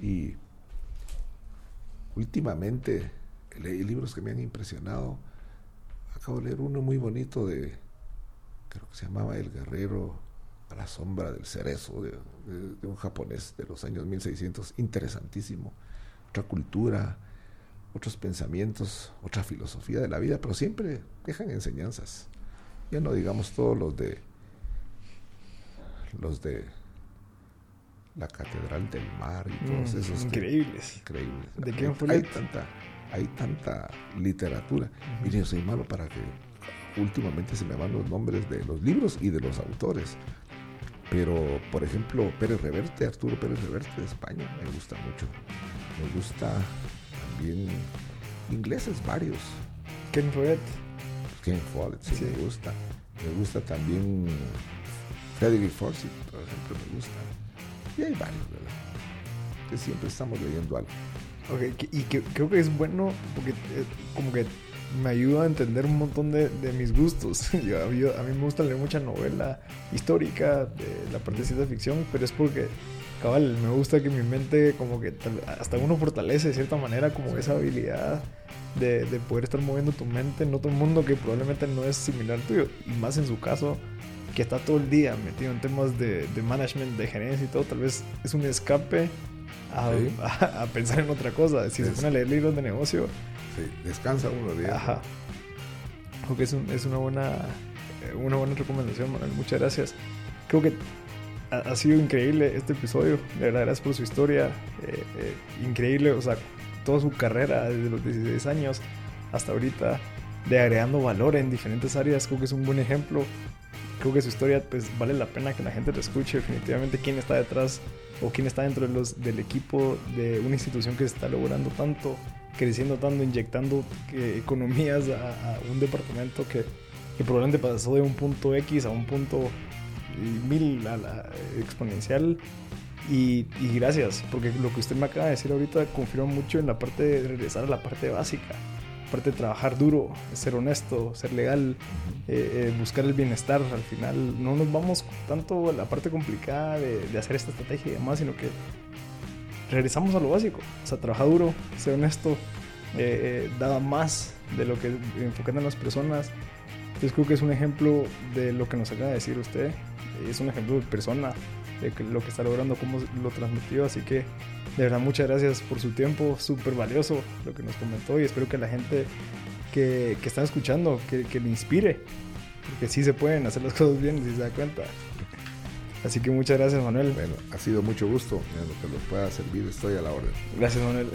S1: Y Últimamente leí libros que me han impresionado. Acabo de leer uno muy bonito de, creo que se llamaba El Guerrero a la sombra del cerezo, de, un japonés de los años 1600, interesantísimo. Otra cultura, otros pensamientos, otra filosofía de la vida, pero siempre dejan enseñanzas. Ya no digamos todos los de los de la Catedral del Mar y todos mm, esos.
S2: Increíbles.
S1: increíbles.
S2: ¿De qué fue
S1: hay, tanta, hay tanta literatura. Uh yo soy malo para que últimamente se me van los nombres de los libros y de los autores. Pero, por ejemplo, Pérez Reverte, Arturo Pérez Reverte de España, me gusta mucho. Me gusta también ingleses varios.
S2: Ken Follett.
S1: Ken Follett, sí, me gusta. Me gusta también Frederick Forsyth, por ejemplo, me gusta. Y hay varios, ¿verdad? Que siempre estamos leyendo algo.
S2: Ok, y que, creo que es bueno porque eh, como que me ayuda a entender un montón de, de mis gustos. Yo, a, mí, me gusta leer mucha novela histórica, de la parte de ciencia ficción, pero es porque, cabal, me gusta que mi mente como que hasta uno fortalece de cierta manera como esa habilidad de, de poder estar moviendo tu mente en otro mundo que probablemente no es similar al tuyo. Y más en su caso, que está todo el día metido en temas de, de management, de gerencia y todo, tal vez es un escape a, a, pensar en otra cosa. Si se pone a leer libros de negocio.
S1: Sí, descansa uno de
S2: Ajá. Creo que es, un, es una, buena, eh, una buena recomendación, Manuel. Muchas gracias. Creo que ha, sido increíble este episodio. De verdad, gracias por su historia. Eh, eh, increíble, o sea, toda su carrera desde los 16 años hasta ahorita, de agregando valor en diferentes áreas. Creo que es un buen ejemplo creo que su historia pues vale la pena que la gente lo escuche definitivamente quién está detrás o quién está dentro de los, del equipo de una institución que se está logrando tanto, creciendo tanto, inyectando eh, economías a, un departamento que, que, probablemente pasó de un punto X a un punto y mil a la exponencial. Y, y gracias, porque lo que usted me acaba de decir ahorita confirma mucho en la parte de regresar a la parte básica parte de trabajar duro, ser honesto, ser legal, eh, eh, buscar el bienestar. Al final no nos vamos tanto a la parte complicada de, de, hacer esta estrategia y demás, sino que regresamos a lo básico. O sea, trabajar duro, ser honesto, eh, eh daba más de lo que enfocando en las personas. Entonces creo que es un ejemplo de lo que nos acaba de decir usted. Es un ejemplo de persona, de lo que está logrando, cómo lo transmitió. Así que de verdad, muchas gracias por su tiempo, súper valioso lo que nos comentó y espero que la gente que, que está escuchando, que, que, le inspire, porque sí se pueden hacer las cosas bien si se da cuenta. Así que muchas gracias, Manuel.
S1: Bueno, ha sido mucho gusto. En lo que nos pueda servir, estoy a la orden.
S2: Gracias, Manuel.